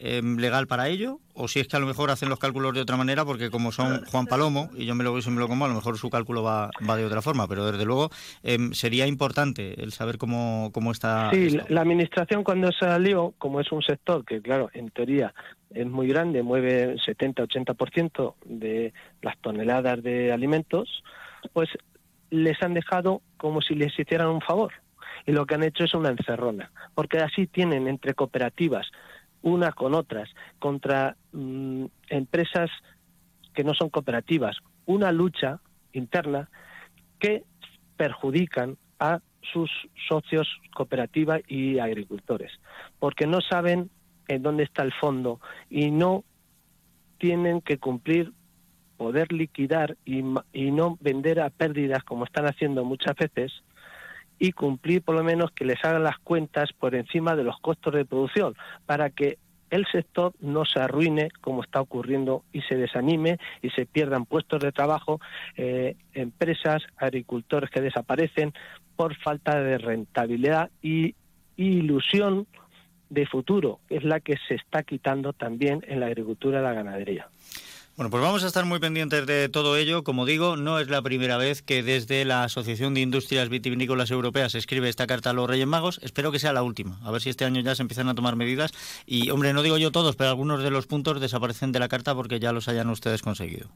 eh, legal para ello o si es que a lo mejor hacen los cálculos de otra manera porque como son Juan Palomo y yo me lo voy y me lo como, a lo mejor su cálculo va, va de otra forma, pero desde luego eh, sería importante el saber cómo, cómo está... Sí, esto. la, la administración cuando salió, como es un sector que, claro, en teoría es muy grande, mueve 70-80% de las toneladas de alimentos, pues les han dejado como si les hicieran un favor. Y lo que han hecho es una encerrona, porque así tienen entre cooperativas, unas con otras, contra mm, empresas que no son cooperativas, una lucha interna que perjudican a sus socios cooperativa y agricultores, porque no saben en dónde está el fondo y no tienen que cumplir, poder liquidar y, y no vender a pérdidas como están haciendo muchas veces y cumplir por lo menos que les hagan las cuentas por encima de los costos de producción para que el sector no se arruine como está ocurriendo y se desanime y se pierdan puestos de trabajo, eh, empresas, agricultores que desaparecen por falta de rentabilidad y ilusión de futuro, que es la que se está quitando también en la agricultura y la ganadería. Bueno, pues vamos a estar muy pendientes de todo ello. Como digo, no es la primera vez que desde la Asociación de Industrias Vitivinícolas Europeas se escribe esta carta a los Reyes Magos. Espero que sea la última. A ver si este año ya se empiezan a tomar medidas. Y, hombre, no digo yo todos, pero algunos de los puntos desaparecen de la carta porque ya los hayan ustedes conseguido.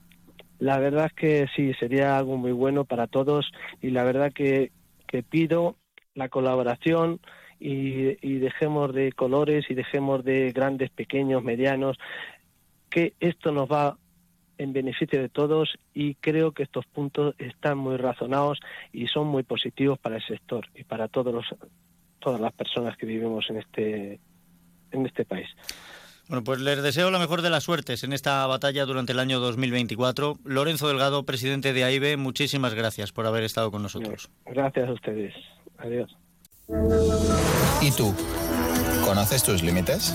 La verdad es que sí, sería algo muy bueno para todos y la verdad que, que pido la colaboración y, y dejemos de colores y dejemos de grandes, pequeños, medianos, que esto nos va en beneficio de todos y creo que estos puntos están muy razonados y son muy positivos para el sector y para todos los, todas las personas que vivimos en este, en este país. Bueno, pues les deseo la mejor de las suertes en esta batalla durante el año 2024. Lorenzo Delgado, presidente de AIBE, muchísimas gracias por haber estado con nosotros. Gracias a ustedes. Adiós. ¿Y tú? ¿Conoces tus límites?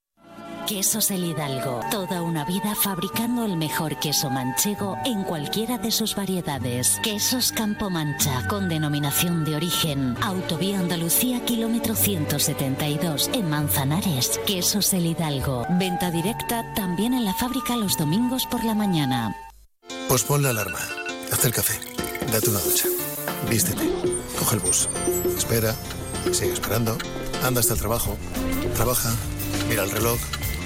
Quesos El Hidalgo. Toda una vida fabricando el mejor queso manchego en cualquiera de sus variedades. Quesos Campo Mancha, con denominación de origen. Autovía Andalucía, kilómetro 172, en Manzanares. Quesos El Hidalgo. Venta directa también en la fábrica los domingos por la mañana. Pospon la alarma. Haz el café. Date una ducha. Vístete. Coge el bus. Espera. Sigue esperando. Anda hasta el trabajo. Trabaja. Mira el reloj.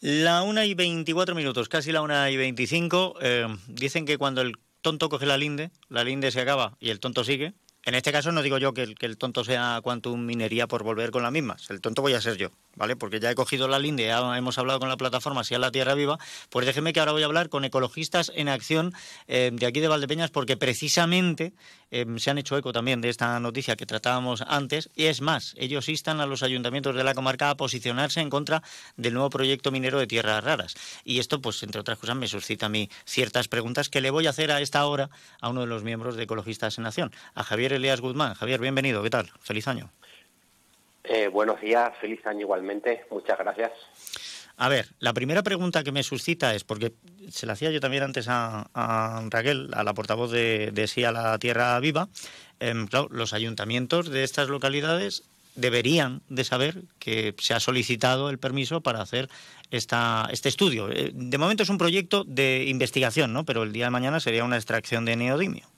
La una y 24 minutos, casi la una y 25. eh, dicen que cuando el tonto coge la linde, la linde se acaba y el tonto sigue. En este caso no digo yo que el, tonto sea Quantum Minería por volver con las mismas. El tonto voy a ser yo, ¿vale? Porque ya he cogido la linde, ya hemos hablado con la plataforma Si a la Tierra Viva. Pues déjeme que ahora voy a hablar con ecologistas en acción eh, de aquí de Valdepeñas porque precisamente eh, se han hecho eco también de esta noticia que tratábamos antes. Y es más, ellos instan a los ayuntamientos de la comarca a posicionarse en contra del nuevo proyecto minero de tierras raras. Y esto, pues, entre otras cosas, me suscita a mí ciertas preguntas que le voy a hacer a esta hora a uno de los miembros de Ecologistas en Acción, a Javier Elías Guzmán. Javier, bienvenido, ¿qué tal? Feliz año. Eh, buenos días, feliz año igualmente. Muchas gracias. A ver, la primera pregunta que me suscita es, porque se la hacía yo también antes a, Raquel, a la portavoz de, de Sí a la Tierra Viva, em, claro, los ayuntamientos de estas localidades deberían de saber que se ha solicitado el permiso para hacer esta, este estudio. Eh, De momento es un proyecto de investigación, ¿no? Pero el día de mañana sería una extracción de neodimio.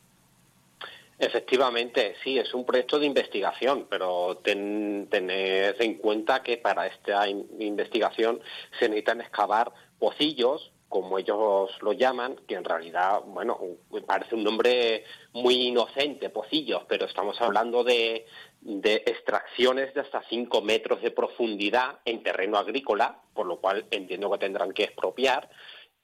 Efectivamente, sí, es un proyecto de investigación, pero ten, tened en cuenta que para esta in- investigación se necesitan excavar pocillos, como ellos lo llaman, que en realidad, bueno, parece un nombre muy inocente, pocillos, pero estamos hablando de, de extracciones de hasta 5 metros de profundidad en terreno agrícola, por lo cual entiendo que tendrán que expropiar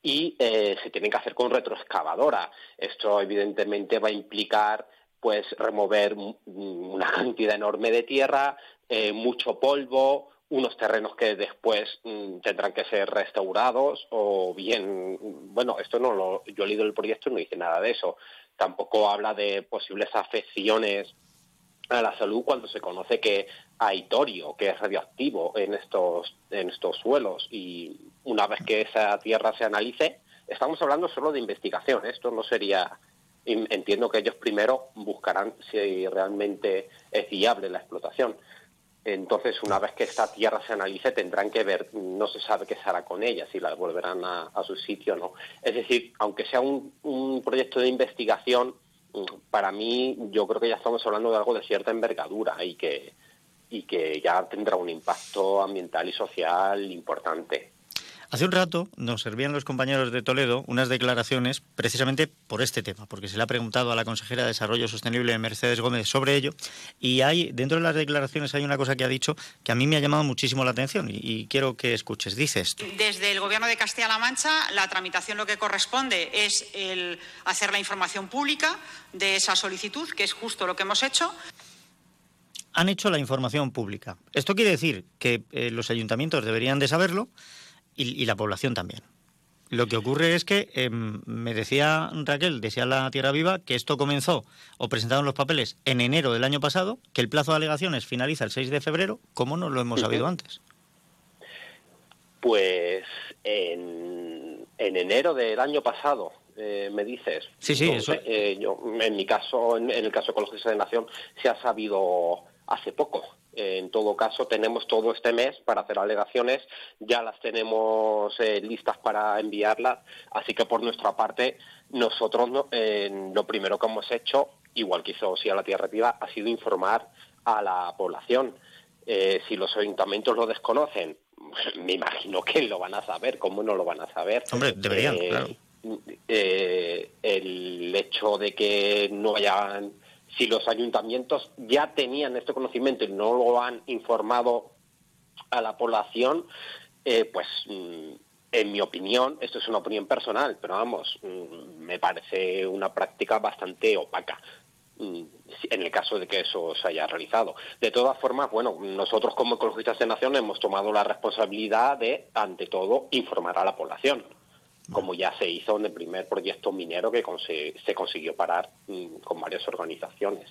y eh, se tienen que hacer con retroexcavadora. Esto evidentemente va a implicar pues remover una cantidad enorme de tierra, eh, mucho polvo, unos terrenos que después mm, tendrán que ser restaurados o bien, mm, bueno, esto no lo, yo he leído el proyecto y no dice nada de eso. Tampoco habla de posibles afecciones a la salud cuando se conoce que hay torio, que es radioactivo en estos, en estos suelos y una vez que esa tierra se analice, estamos hablando solo de investigación, esto no sería, em- entiendo que ellos primero buscarán si realmente es viable la explotación. Entonces, una vez que esta tierra se analice, tendrán que ver, no se sabe qué se hará con ella, si la devolverán a, su sitio o no. Es decir, aunque sea un, un proyecto de investigación, para mí yo creo que ya estamos hablando de algo de cierta envergadura y que, y que ya tendrá un impacto ambiental y social importante. Hace un rato nos servían los compañeros de Toledo unas declaraciones precisamente por este tema, porque se le ha preguntado a la consejera de Desarrollo Sostenible Mercedes Gómez sobre ello y hay dentro de las declaraciones hay una cosa que ha dicho que a mí me ha llamado muchísimo la atención y, y quiero que escuches. Dice esto. Desde el Gobierno de Castilla-La Mancha, la tramitación lo que corresponde es el hacer la información pública de esa solicitud, que es justo lo que hemos hecho. Han hecho la información pública. Esto quiere decir que eh, los ayuntamientos deberían de saberlo y, y la población también. Lo que ocurre es que em, me decía Raquel, decía la Tierra Viva, que esto comenzó o presentaron los papeles en enero del año pasado, que el plazo de alegaciones finaliza el 6 de febrero. ¿Cómo no lo hemos sabido antes? Pues en, en enero del año pasado, eh, me dices. Sí, sí, eso- eh, yo, en mi caso, en, en el caso Ecologistas de Nación, se ha sabido hace poco. En todo caso, tenemos todo este mes para hacer alegaciones, ya las tenemos eh, listas para enviarlas, así que por nuestra parte, nosotros no- eh, lo primero que hemos hecho, igual que hizo Sí a la Tierra Viva, ha sido informar a la población. Eh, si los ayuntamientos lo desconocen, me imagino que lo van a saber, ¿cómo no lo van a saber? Hombre, deberían, claro. el hecho de que no hayan, si los ayuntamientos ya tenían este conocimiento y no lo han informado a la población, eh, pues mm, en mi opinión, esto es una opinión personal, pero vamos, mm, me parece una práctica bastante opaca mm, en el caso de que eso se haya realizado. De todas formas, bueno, nosotros como ecologistas de nación hemos tomado la responsabilidad de, ante todo, informar a la población, como ya se hizo en el primer proyecto minero que se consiguió parar mm, con varias organizaciones.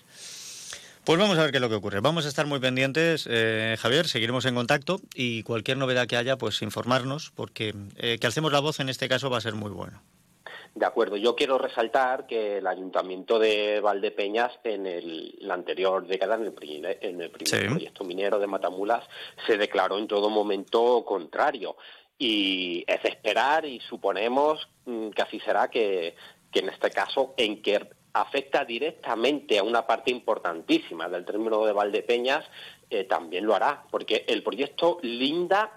Pues vamos a ver qué es lo que ocurre. Vamos a estar muy pendientes, eh, Javier, seguiremos en contacto y cualquier novedad que haya, pues informarnos, porque eh, que alcemos la voz en este caso va a ser muy bueno. De acuerdo, yo quiero resaltar que el Ayuntamiento de Valdepeñas en el, la anterior década, en el, pri- en el primer Sí. proyecto minero de Matamulas, se declaró en todo momento contrario. Y es de esperar y suponemos mm, que así será que, que en este caso, en que afecta directamente a una parte importantísima del término de Valdepeñas, eh, también lo hará, porque el proyecto linda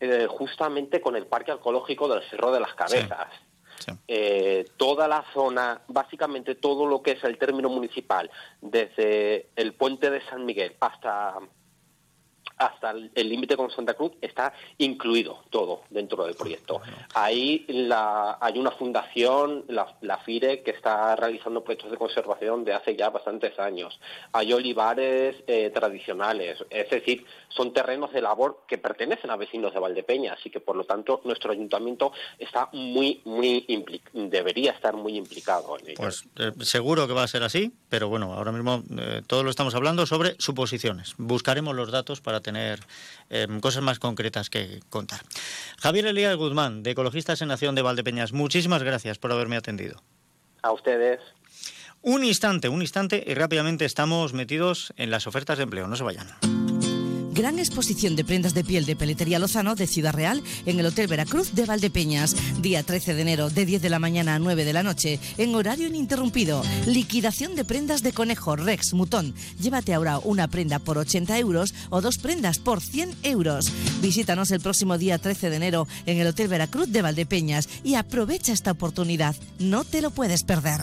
eh, justamente con el Parque Arqueológico del Cerro de las Cabezas. eh, toda la zona, básicamente todo lo que es el término municipal, desde el puente de San Miguel hasta hasta el límite con Santa Cruz está incluido todo dentro del proyecto. Ahí la- hay una fundación, la, la FIRE, que está realizando proyectos de conservación de hace ya bastantes años. Hay olivares eh, tradicionales, es decir, son terrenos de labor que pertenecen a vecinos de Valdepeña, así que por lo tanto nuestro ayuntamiento está muy, muy debería estar muy implicado en ello. Pues eh, seguro que va a ser así, pero bueno, ahora mismo eh, todo lo estamos hablando sobre suposiciones. Buscaremos los datos para tener eh, cosas más concretas que contar. Javier Elías Guzmán, de Ecologistas en Nación de Valdepeñas, muchísimas gracias por haberme atendido. A ustedes. Un instante, un instante y rápidamente estamos metidos en las ofertas de empleo. No se vayan. Gran exposición de prendas de piel de Peletería Lozano de Ciudad Real en el Hotel Veracruz de Valdepeñas. Día 13 de enero de 10 de la mañana a 9 de la noche en horario ininterrumpido. Liquidación de prendas de conejo, Rex, Mutón. Llévate ahora una prenda por 80 euros o dos prendas por 100 euros. Visítanos el próximo día 13 de enero en el Hotel Veracruz de Valdepeñas y aprovecha esta oportunidad. No te lo puedes perder.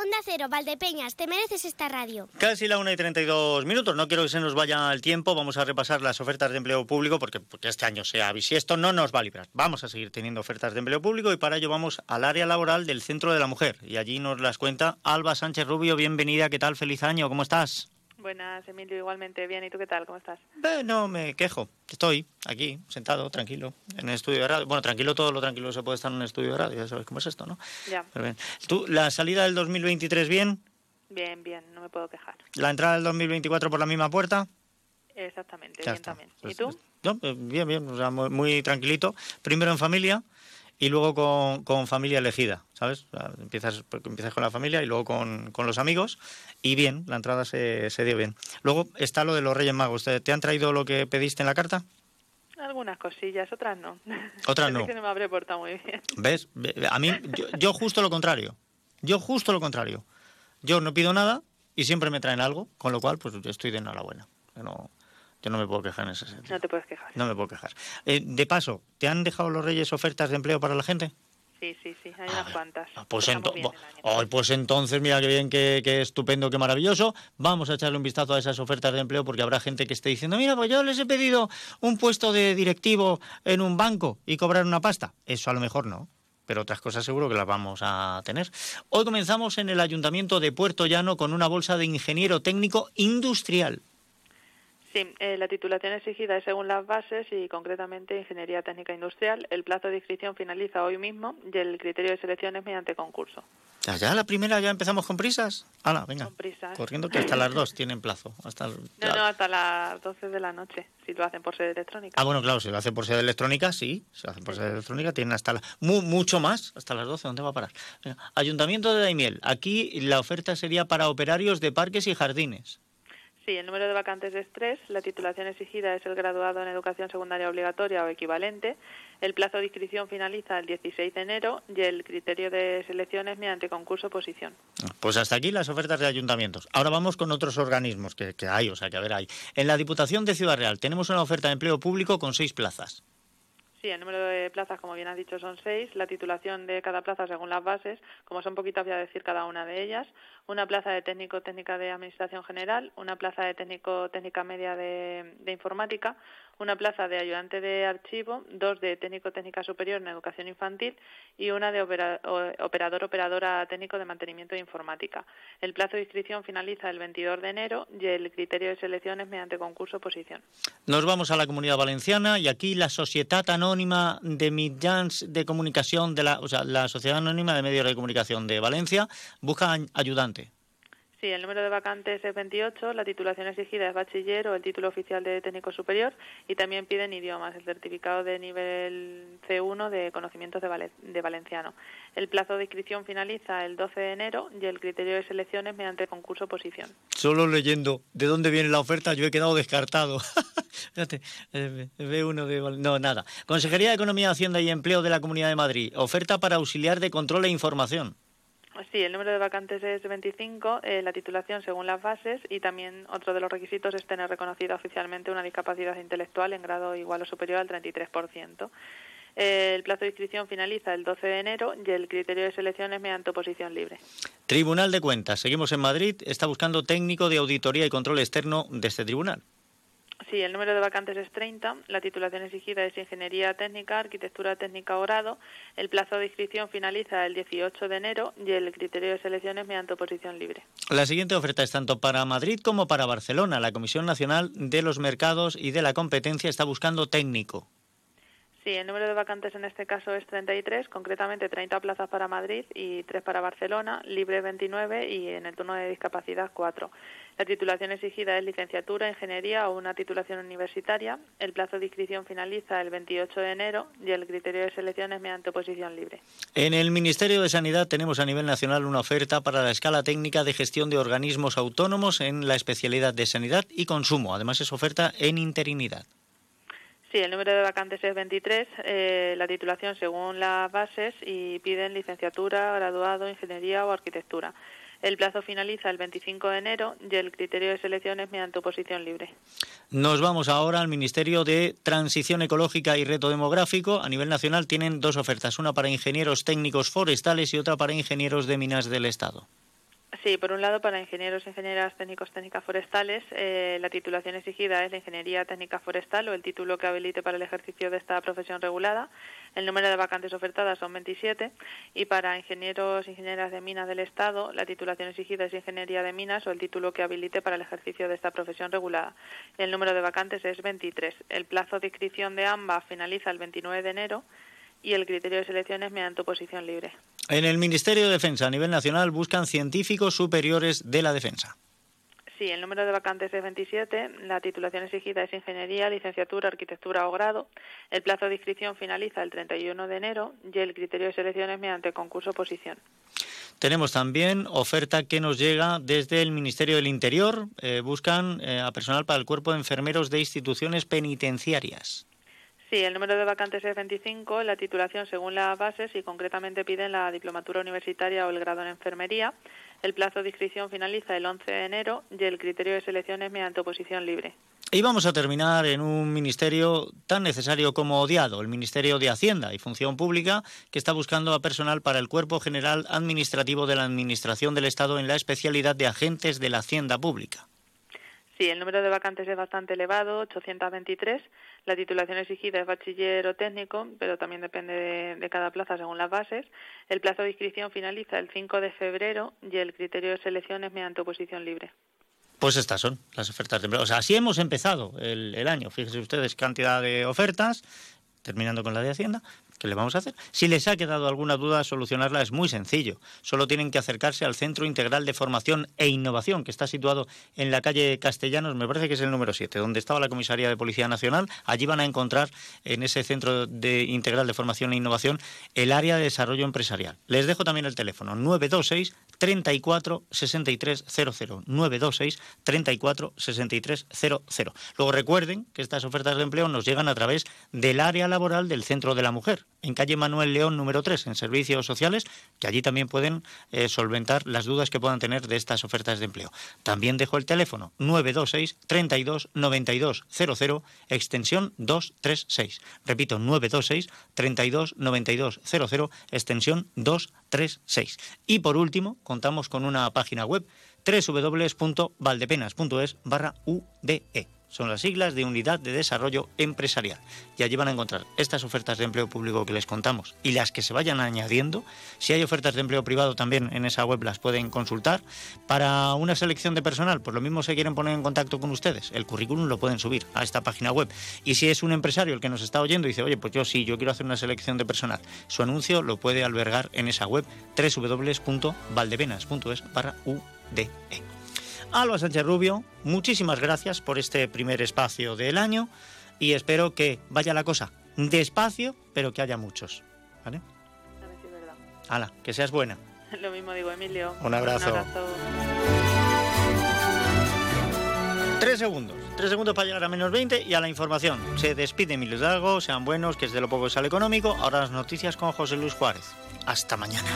Onda Cero, Valdepeñas, te mereces esta radio. Casi la 1 y 32 minutos. No quiero que se nos vaya el tiempo. Vamos a repasar las ofertas de empleo público porque, este año sea bisiesto. No nos va a librar. Vamos a seguir teniendo ofertas de empleo público y para ello vamos al área laboral del Centro de la Mujer. Y allí nos las cuenta Alba Sánchez Rubio. Bienvenida. ¿Qué tal? Feliz año. ¿Cómo estás? Buenas, Emilio, igualmente bien. ¿Y tú qué tal? ¿Cómo estás? Eh, no me quejo. Estoy aquí, sentado, tranquilo, en el estudio de radio. Bueno, tranquilo, todo lo tranquilo se puede estar en un estudio de radio. Ya sabes cómo es esto, ¿no? Ya. Pero bien. ¿Tú, la salida del 2023 bien? Bien, bien, no me puedo quejar. ¿La entrada del 2024 por la misma puerta? Exactamente, Ya bien está. también. ¿Y Pues, tú? No, eh, bien, bien, o sea, muy, muy tranquilito. Primero en familia y luego con, con familia elegida, ¿sabes? Empiezas, porque empiezas con la familia y luego con, con los amigos y bien, la entrada se, se dio bien. Luego está lo de los Reyes Magos. ¿Te, te han traído lo que pediste en la carta? Algunas cosillas, otras no. Otras Es no. que no me habré portado muy bien. ¿Ves? Ve- A mí, yo, yo justo lo contrario. Yo justo lo contrario. Yo no pido nada y siempre me traen algo, con lo cual pues yo estoy de enhorabuena. No, yo no me puedo quejar en ese sentido. No te puedes quejar. No me puedo quejar. Eh, de paso, ¿te han dejado los Reyes ofertas de empleo para la gente? Sí, sí, sí, hay unas cuantas. Pues, Empezamos ento- ay, pues entonces, mira qué bien, qué, qué estupendo, qué maravilloso. Vamos a echarle un vistazo a esas ofertas de empleo porque habrá gente que esté diciendo, mira, pues yo les he pedido un puesto de directivo en un banco y cobrar una pasta. Eso a lo mejor no, pero otras cosas seguro que las vamos a tener. Hoy comenzamos en el Ayuntamiento de Puerto Llano con una bolsa de ingeniero técnico industrial. Sí, eh, la titulación exigida es según las bases y concretamente Ingeniería Técnica Industrial. El plazo de inscripción finaliza hoy mismo y el criterio de selección es mediante concurso. Ya, ya, la primera, ya empezamos con prisas. Hala, venga. Con prisas. Corriendo que hasta las dos tienen plazo. Hasta, No, no, hasta las 12 de la noche, si lo hacen por sede electrónica. Ah, bueno, claro, si lo hacen por sede electrónica, sí. Si lo hacen por sede electrónica, tienen hasta la, mu- mucho más, hasta las 12. ¿Dónde va a parar? Venga, Ayuntamiento de Daimiel. Aquí la oferta sería para operarios de parques y jardines. Sí, el número de vacantes es tres. La titulación exigida es el graduado en educación secundaria obligatoria o equivalente. El plazo de inscripción finaliza el 16 de enero y el criterio de selección es mediante concurso oposición. Pues hasta aquí las ofertas de ayuntamientos. Ahora vamos con otros organismos que, que hay, o sea, que a ver, hay. En la Diputación de Ciudad Real tenemos una oferta de empleo público con seis plazas. Sí, el número de plazas, como bien has dicho, son seis. La titulación de cada plaza según las bases, como son poquitas, voy a decir cada una de ellas. Una plaza de técnico técnica de administración general, una plaza de técnico técnica media de, informática, una plaza de ayudante de archivo, dos de técnico técnica superior en educación infantil y una de opera- operador operadora técnico de mantenimiento de informática. El plazo de inscripción finaliza el 22 de enero y el criterio de selección es mediante concurso oposición. Nos vamos a la Comunidad Valenciana y aquí la Societat Anónima de Mitjans de Comunicación, de la, o sea, la Sociedad Anónima de Medios de Comunicación de Valencia, busca ay- ayudante. Sí, el número de vacantes es 28, la titulación exigida es bachiller o el título oficial de técnico superior y también piden idiomas, el certificado de nivel C1 de conocimientos de, vale- de valenciano. El plazo de inscripción finaliza el 12 de enero y el criterio de selección es mediante concurso oposición. Solo leyendo de dónde viene la oferta yo he quedado descartado. Fíjate, eh, ve uno de... No, nada. Consejería de Economía, Hacienda y Empleo de la Comunidad de Madrid. Oferta para auxiliar de control e información. Sí, el número de vacantes es 25, eh, la titulación según las bases y también otro de los requisitos es tener reconocida oficialmente una discapacidad intelectual en grado igual o superior al 33%. Eh, el plazo de inscripción finaliza el 12 de enero y el criterio de selección es mediante oposición libre. Tribunal de Cuentas. Seguimos en Madrid. Está buscando técnico de auditoría y control externo de este tribunal. Sí, el número de vacantes es 30, la titulación exigida es Ingeniería Técnica, Arquitectura Técnica o Grado, el plazo de inscripción finaliza el 18 de enero y el criterio de selección es mediante oposición libre. La siguiente oferta es tanto para Madrid como para Barcelona. La Comisión Nacional de los Mercados y de la Competencia está buscando técnico. Sí, el número de vacantes en este caso es 33, concretamente 30 plazas para Madrid y 3 para Barcelona, libre 29 y en el turno de discapacidad 4. La titulación exigida es licenciatura, ingeniería o una titulación universitaria. El plazo de inscripción finaliza el 28 de enero y el criterio de selección es mediante oposición libre. En el Ministerio de Sanidad tenemos a nivel nacional una oferta para la escala técnica de gestión de organismos autónomos en la especialidad de sanidad y consumo. Además es oferta en interinidad. Sí, el número de vacantes es 23, eh, la titulación según las bases y piden licenciatura, graduado, ingeniería o arquitectura. El plazo finaliza el 25 de enero y el criterio de selección es mediante oposición libre. Nos vamos ahora al Ministerio de Transición Ecológica y Reto Demográfico. A nivel nacional tienen dos ofertas, una para ingenieros técnicos forestales y otra para ingenieros de minas del Estado. Sí, por un lado, para ingenieros, ingenieras técnicos, técnicas forestales, eh, la titulación exigida es la ingeniería técnica forestal o el título que habilite para el ejercicio de esta profesión regulada. El número de vacantes ofertadas son 27 y para ingenieros, ingenieras de minas del Estado, la titulación exigida es ingeniería de minas o el título que habilite para el ejercicio de esta profesión regulada. El número de vacantes es 23. El plazo de inscripción de ambas finaliza el 29 de enero y el criterio de selección es mediante oposición libre. En el Ministerio de Defensa a nivel nacional buscan científicos superiores de la defensa. Sí, el número de vacantes es 27, la titulación exigida es ingeniería, licenciatura, arquitectura o grado. El plazo de inscripción finaliza el 31 de enero y el criterio de selección es mediante concurso oposición. Tenemos también oferta que nos llega desde el Ministerio del Interior. Eh, buscan eh, a personal para el cuerpo de enfermeros de instituciones penitenciarias. Sí, el número de vacantes es 25, la titulación según las bases y concretamente piden la diplomatura universitaria o el grado en enfermería. El plazo de inscripción finaliza el 11 de enero y el criterio de selección es mediante oposición libre. Y vamos a terminar en un ministerio tan necesario como odiado, el Ministerio de Hacienda y Función Pública, que está buscando a personal para el Cuerpo General Administrativo de la Administración del Estado en la especialidad de agentes de la Hacienda Pública. Sí, el número de vacantes es bastante elevado, 823. La titulación exigida es bachiller o técnico, pero también depende de, cada plaza según las bases. El plazo de inscripción finaliza el 5 de febrero y el criterio de selección es mediante oposición libre. Pues estas son las ofertas de empleo. O sea, así hemos empezado el, el año. Fíjense ustedes cantidad de ofertas, terminando con la de Hacienda. ¿Qué le vamos a hacer? Si les ha quedado alguna duda, solucionarla es muy sencillo. Solo tienen que acercarse al Centro Integral de Formación e Innovación, que está situado en la calle Castellanos, me parece que es el número 7, donde estaba la Comisaría de Policía Nacional. Allí van a encontrar, en ese Centro de Integral de Formación e Innovación, el área de desarrollo empresarial. Les dejo también el teléfono, 926 34 63 00. 926 34 63 00. Luego recuerden que estas ofertas de empleo nos llegan a través del área laboral del Centro de la Mujer en calle Manuel León número 3, en Servicios Sociales, que allí también pueden eh, solventar las dudas que puedan tener de estas ofertas de empleo. También dejo el teléfono 926 32 92 00, extensión 236. Repito, 926 32 92 00, extensión 236. Y por último, contamos con una página web www.valdepenas.es barra UDE. Son las siglas de Unidad de Desarrollo Empresarial. Y allí van a encontrar estas ofertas de empleo público que les contamos y las que se vayan añadiendo. Si hay ofertas de empleo privado también en esa web las pueden consultar. Para una selección de personal, pues lo mismo se quieren poner en contacto con ustedes. El currículum lo pueden subir a esta página web. Y si es un empresario el que nos está oyendo y dice, oye, pues yo sí, yo quiero hacer una selección de personal, su anuncio lo puede albergar en esa web www.valdepenas.es barra UDE. Alba Sánchez Rubio, muchísimas gracias por este primer espacio del año y espero que vaya la cosa despacio, pero que haya muchos. ¿Vale? A ver si es verdad. Hala, que seas buena. Lo mismo digo, Emilio. Un abrazo. Un abrazo. Tres segundos. Tres segundos para llegar a menos 20 y a la información. Se despide Emilio Hidalgo, sean buenos, que es de lo poco sale económico. Ahora las noticias con José Luis Juárez. Hasta mañana.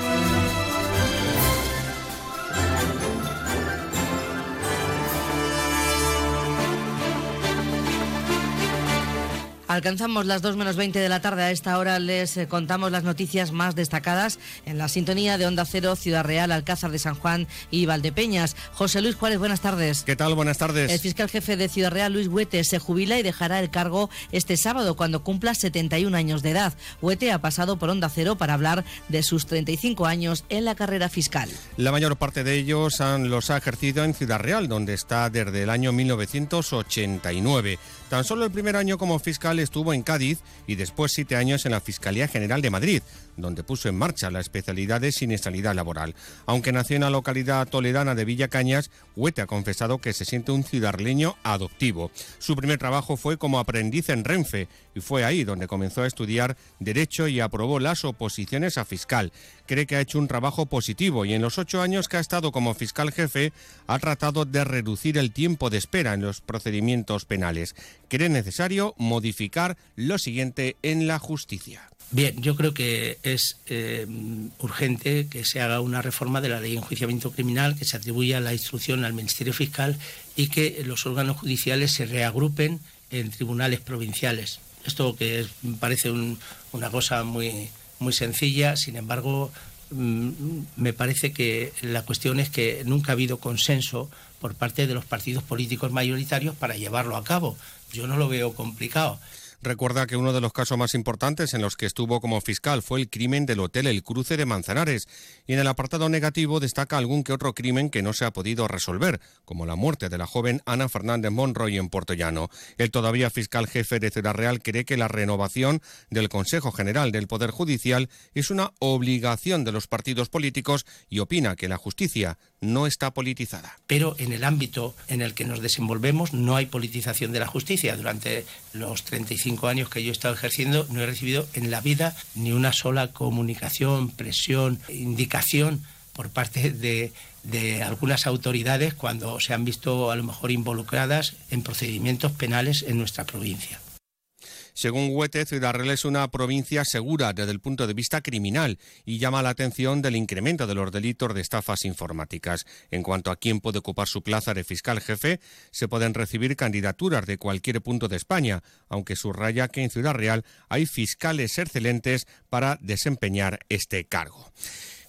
Alcanzamos las 2 menos 20 de la tarde. A esta hora les eh, contamos las noticias más destacadas en la sintonía de Onda Cero, Ciudad Real, Alcázar de San Juan y Valdepeñas. José Luis Juárez, buenas tardes. ¿Qué tal? Buenas tardes. El fiscal jefe de Ciudad Real, Luis Huete, se jubila y dejará el cargo este sábado cuando cumpla 71 años de edad. Huete ha pasado por Onda Cero para hablar de sus 35 años en la carrera fiscal. La mayor parte de ellos han- los ha ejercido en Ciudad Real, donde está desde el año 1989. Tan solo el primer año como fiscal estuvo en Cádiz y después siete años en la Fiscalía General de Madrid, donde puso en marcha la especialidad de siniestralidad laboral. Aunque nació en la localidad toledana de Villacañas, Huete ha confesado que se siente un ciudadraleño adoptivo. Su primer trabajo fue como aprendiz en Renfe y fue ahí donde comenzó a estudiar Derecho y aprobó las oposiciones a fiscal. Cree que ha hecho un trabajo positivo y en los ocho años que ha estado como fiscal jefe ha tratado de reducir el tiempo de espera en los procedimientos penales. Cree necesario modificar lo siguiente en la justicia. Bien, yo creo que es eh, urgente que se haga una reforma de la ley de enjuiciamiento criminal, que se atribuya la instrucción al Ministerio Fiscal y que los órganos judiciales se reagrupen en tribunales provinciales. Esto que es- parece un- una cosa muy, muy sencilla, sin embargo, mm, me parece que la cuestión es que nunca ha habido consenso por parte de los partidos políticos mayoritarios para llevarlo a cabo. Yo no lo veo complicado. Recuerda que uno de los casos más importantes en los que estuvo como fiscal fue el crimen del Hotel El Cruce de Manzanares. Y en el apartado negativo destaca algún que otro crimen que no se ha podido resolver, como la muerte de la joven Ana Fernández Monroy en Portollano. El todavía fiscal jefe de Ciudad Real cree que la renovación del Consejo General del Poder Judicial es una obligación de los partidos políticos y opina que la justicia no está politizada. pero en el ámbito en el que nos desenvolvemos no hay politización de la justicia. Durante los 35 años que yo he estado ejerciendo no he recibido en la vida ni una sola comunicación, presión, indicación por parte de, de algunas autoridades cuando se han visto a lo mejor involucradas en procedimientos penales en nuestra provincia. Según Huete, Ciudad Real es una provincia segura desde el punto de vista criminal y llama la atención del incremento de los delitos de estafas informáticas. En cuanto a quién puede ocupar su plaza de fiscal jefe, se pueden recibir candidaturas de cualquier punto de España, aunque subraya que en Ciudad Real hay fiscales excelentes para desempeñar este cargo.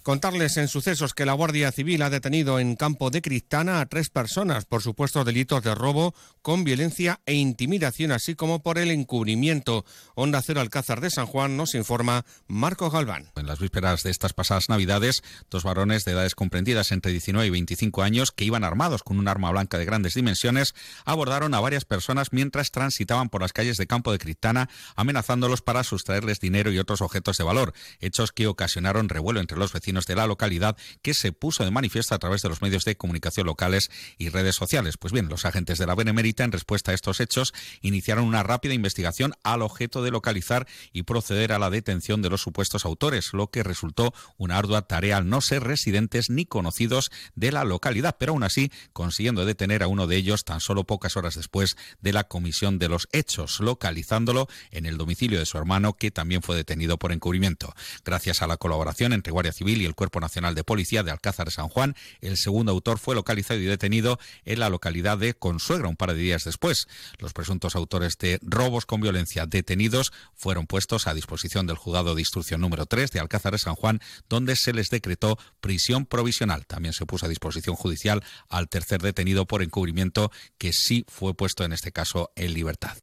Contarles en sucesos que la Guardia Civil ha detenido en Campo de Cristana a tres personas por supuestos delitos de robo con violencia e intimidación, así como por el encubrimiento. Onda Cero Alcázar de San Juan nos informa Marco Galván. En las vísperas de estas pasadas Navidades, dos varones de edades comprendidas entre 19 y 25 años que iban armados con un arma blanca de grandes dimensiones abordaron a varias personas mientras transitaban por las calles de Campo de Cristana amenazándolos para sustraerles dinero y otros objetos de valor, hechos que ocasionaron revuelo entre los vecinos de la localidad que se puso de manifiesto a través de los medios de comunicación locales y redes sociales. Pues bien, los agentes de la Benemérita en respuesta a estos hechos iniciaron una rápida investigación al objeto de localizar y proceder a la detención de los supuestos autores, lo que resultó una ardua tarea al no ser residentes ni conocidos de la localidad, pero aún así consiguiendo detener a uno de ellos tan solo pocas horas después de la comisión de los hechos, localizándolo en el domicilio de su hermano que también fue detenido por encubrimiento. Gracias a la colaboración entre Guardia Civil y el Cuerpo Nacional de Policía de Alcázar de San Juan. El segundo autor fue localizado y detenido en la localidad de Consuegra un par de días después. Los presuntos autores de robos con violencia detenidos fueron puestos a disposición del juzgado de instrucción número 3 de Alcázar de San Juan, donde se les decretó prisión provisional. También se puso a disposición judicial al tercer detenido por encubrimiento, que sí fue puesto en este caso en libertad.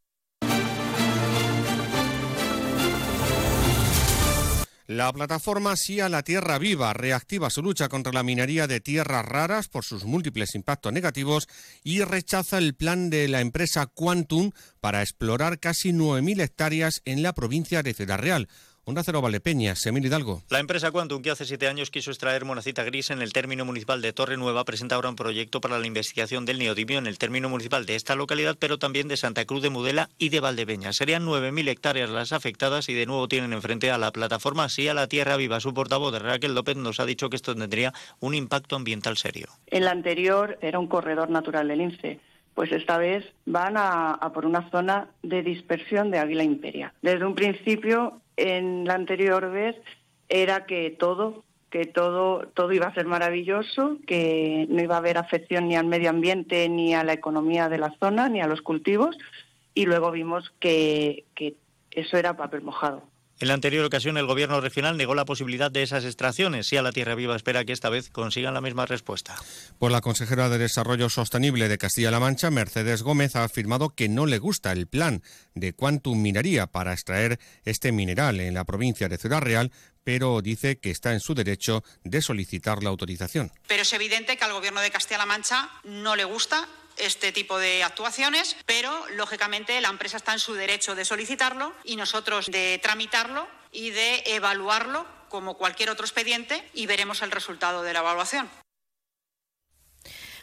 La plataforma Sí a la Tierra Viva reactiva su lucha contra la minería de tierras raras por sus múltiples impactos negativos y rechaza el plan de la empresa Quantum para explorar casi 9.000 hectáreas en la provincia de Ciudad Real. Onda Cero Semil Hidalgo. La empresa Quantum, que hace siete años quiso extraer monacita gris en el término municipal de Torre Nueva, presenta ahora un proyecto para la investigación del neodimio en el término municipal de esta localidad, pero también de Santa Cruz de Mudela y de Valdepeña. Serían 9.000 hectáreas las afectadas y de nuevo tienen enfrente a la plataforma Sí a la Tierra Viva. Su portavoz, Raquel López, nos ha dicho que esto tendría un impacto ambiental serio. El anterior era un corredor natural del INCE pues esta vez van a, a, por una zona de dispersión de águila imperia. Desde un principio en la anterior vez era que todo que todo todo iba a ser maravilloso, que no iba a haber afección ni al medio ambiente ni a la economía de la zona ni a los cultivos y luego vimos que, que eso era papel mojado. En la anterior ocasión, el gobierno regional negó la posibilidad de esas extracciones y a la Tierra Viva espera que esta vez consigan la misma respuesta. Pues la consejera de Desarrollo Sostenible de Castilla-La Mancha, Mercedes Gómez, ha afirmado que no le gusta el plan de Quantum Minería para extraer este mineral en la provincia de Ciudad Real, pero dice que está en su derecho de solicitar la autorización. Pero es evidente que al gobierno de Castilla-La Mancha no le gusta este tipo de actuaciones, pero lógicamente la empresa está en su derecho de solicitarlo y nosotros de tramitarlo y de evaluarlo como cualquier otro expediente y veremos el resultado de la evaluación.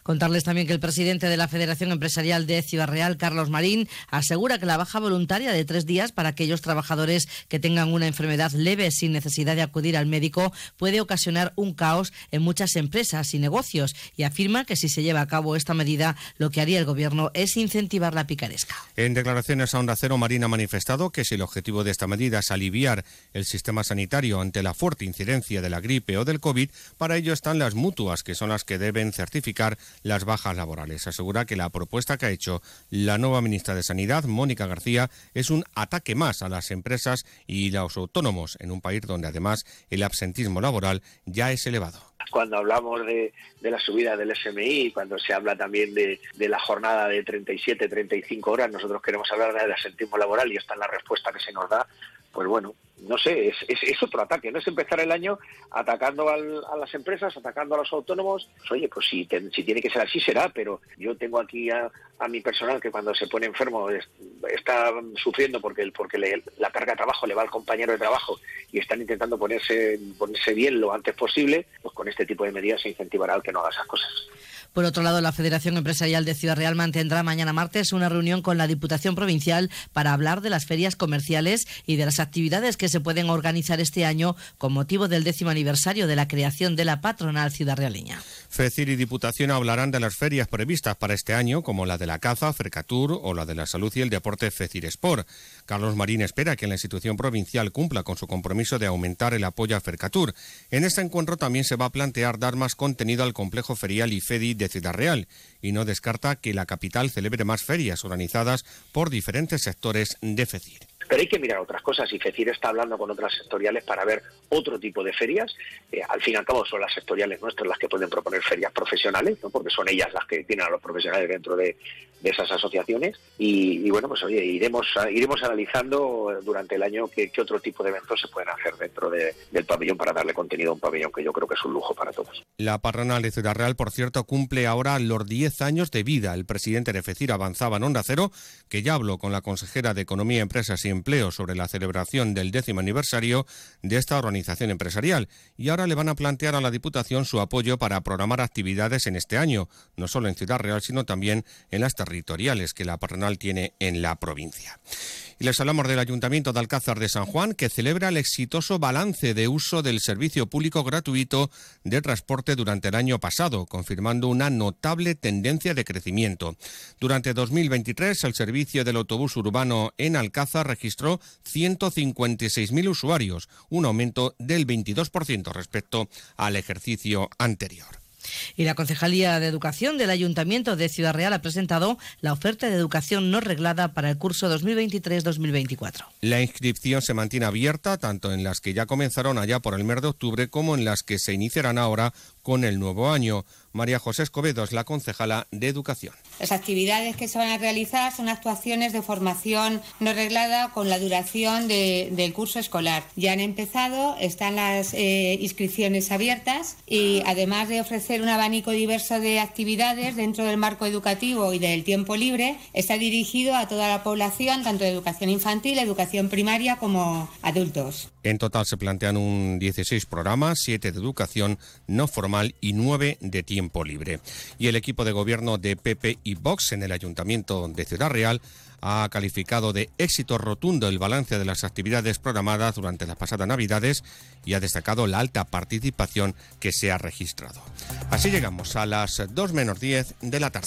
Contarles también que el presidente de la Federación Empresarial de Ciudad Real, Carlos Marín, asegura que la baja voluntaria de tres días para aquellos trabajadores que tengan una enfermedad leve sin necesidad de acudir al médico puede ocasionar un caos en muchas empresas y negocios y afirma que si se lleva a cabo esta medida, lo que haría el Gobierno es incentivar la picaresca. En declaraciones a Onda Cero, Marín ha manifestado que si el objetivo de esta medida es aliviar el sistema sanitario ante la fuerte incidencia de la gripe o del COVID, para ello están las mutuas, que son las que deben certificar las bajas laborales. Asegura que la propuesta que ha hecho la nueva ministra de Sanidad, Mónica García, es un ataque más a las empresas y los autónomos en un país donde además el absentismo laboral ya es elevado cuando hablamos de, la subida del SMI, cuando se habla también de, de, la jornada de 37, 35 horas, nosotros queremos hablar del absentismo laboral y esta es la respuesta que se nos da, pues bueno, no sé, es, otro ataque, no es empezar el año atacando al, a las empresas, atacando a los autónomos. Pues, oye, pues si, si tiene que ser así, será, pero yo tengo aquí a, mi personal que cuando se pone enfermo es, está sufriendo porque, porque le, la carga de trabajo le va al compañero de trabajo y están intentando ponerse, ponerse bien lo antes posible, pues con este tipo de medidas se incentivará al que no haga esas cosas. Por otro lado, la Federación Empresarial de Ciudad Real mantendrá mañana martes una reunión con la Diputación Provincial para hablar de las ferias comerciales y de las actividades que se pueden organizar este año con motivo del décimo aniversario de la creación de la patronal ciudad realeña. FECIR y Diputación hablarán de las ferias previstas para este año, como la de la caza, Frecatur o la de la salud y el deporte FECIR Sport. Carlos Marín espera que la institución provincial cumpla con su compromiso de aumentar el apoyo a Fercatur. En este encuentro también se va a plantear dar más contenido al complejo ferial y FEDI de Ciudad Real y no descarta que la capital celebre más ferias organizadas por diferentes sectores de FECIR. Pero hay que mirar otras cosas y FECIR está hablando con otras sectoriales para ver otro tipo de ferias. Eh, al fin y al cabo son las sectoriales nuestras las que pueden proponer ferias profesionales, ¿no? porque son ellas las que tienen a los profesionales dentro de, de esas asociaciones. Y, y, bueno, pues oye, iremos, iremos analizando durante el año qué, qué otro tipo de eventos se pueden hacer dentro de, del pabellón para darle contenido a un pabellón que yo creo que es un lujo para todos. La patronal de Ciudad Real, por cierto, cumple ahora los 10 años de vida. El presidente de FECIR avanzaba en Onda Cero, que ya habló con la consejera de Economía, Empresas y Empleo sobre la celebración del décimo aniversario de esta organización empresarial y ahora le van a plantear a la Diputación su apoyo para programar actividades en este año, no solo en Ciudad Real, sino también en las territoriales que la patronal tiene en la provincia. Y les hablamos del Ayuntamiento de Alcázar de San Juan, que celebra el exitoso balance de uso del servicio público gratuito de transporte durante el año pasado, confirmando una notable tendencia de crecimiento. Durante 2023, el servicio del autobús urbano en Alcázar registró registró 156.000 usuarios, un aumento del 22% respecto al ejercicio anterior. Y la Concejalía de Educación del Ayuntamiento de Ciudad Real ha presentado la oferta de educación no reglada para el curso 2023-2024. La inscripción se mantiene abierta tanto en las que ya comenzaron allá por el mes de octubre como en las que se iniciarán ahora con el nuevo año. María José Escobedo es la concejala de Educación. Las actividades que se van a realizar son actuaciones de formación no reglada con la duración del curso escolar. Ya han empezado, están las eh, inscripciones abiertas y además de ofrecer un abanico diverso de actividades dentro del marco educativo y del tiempo libre, está dirigido a toda la población, tanto de educación infantil, educación primaria como adultos. En total se plantean un 16 programas, 7 de educación no formal y 9 de tiempo libre. Y el equipo de gobierno de PP y Vox en el Ayuntamiento de Ciudad Real ha calificado de éxito rotundo el balance de las actividades programadas durante las pasadas Navidades y ha destacado la alta participación que se ha registrado. Así llegamos a las 2 menos 10 de la tarde.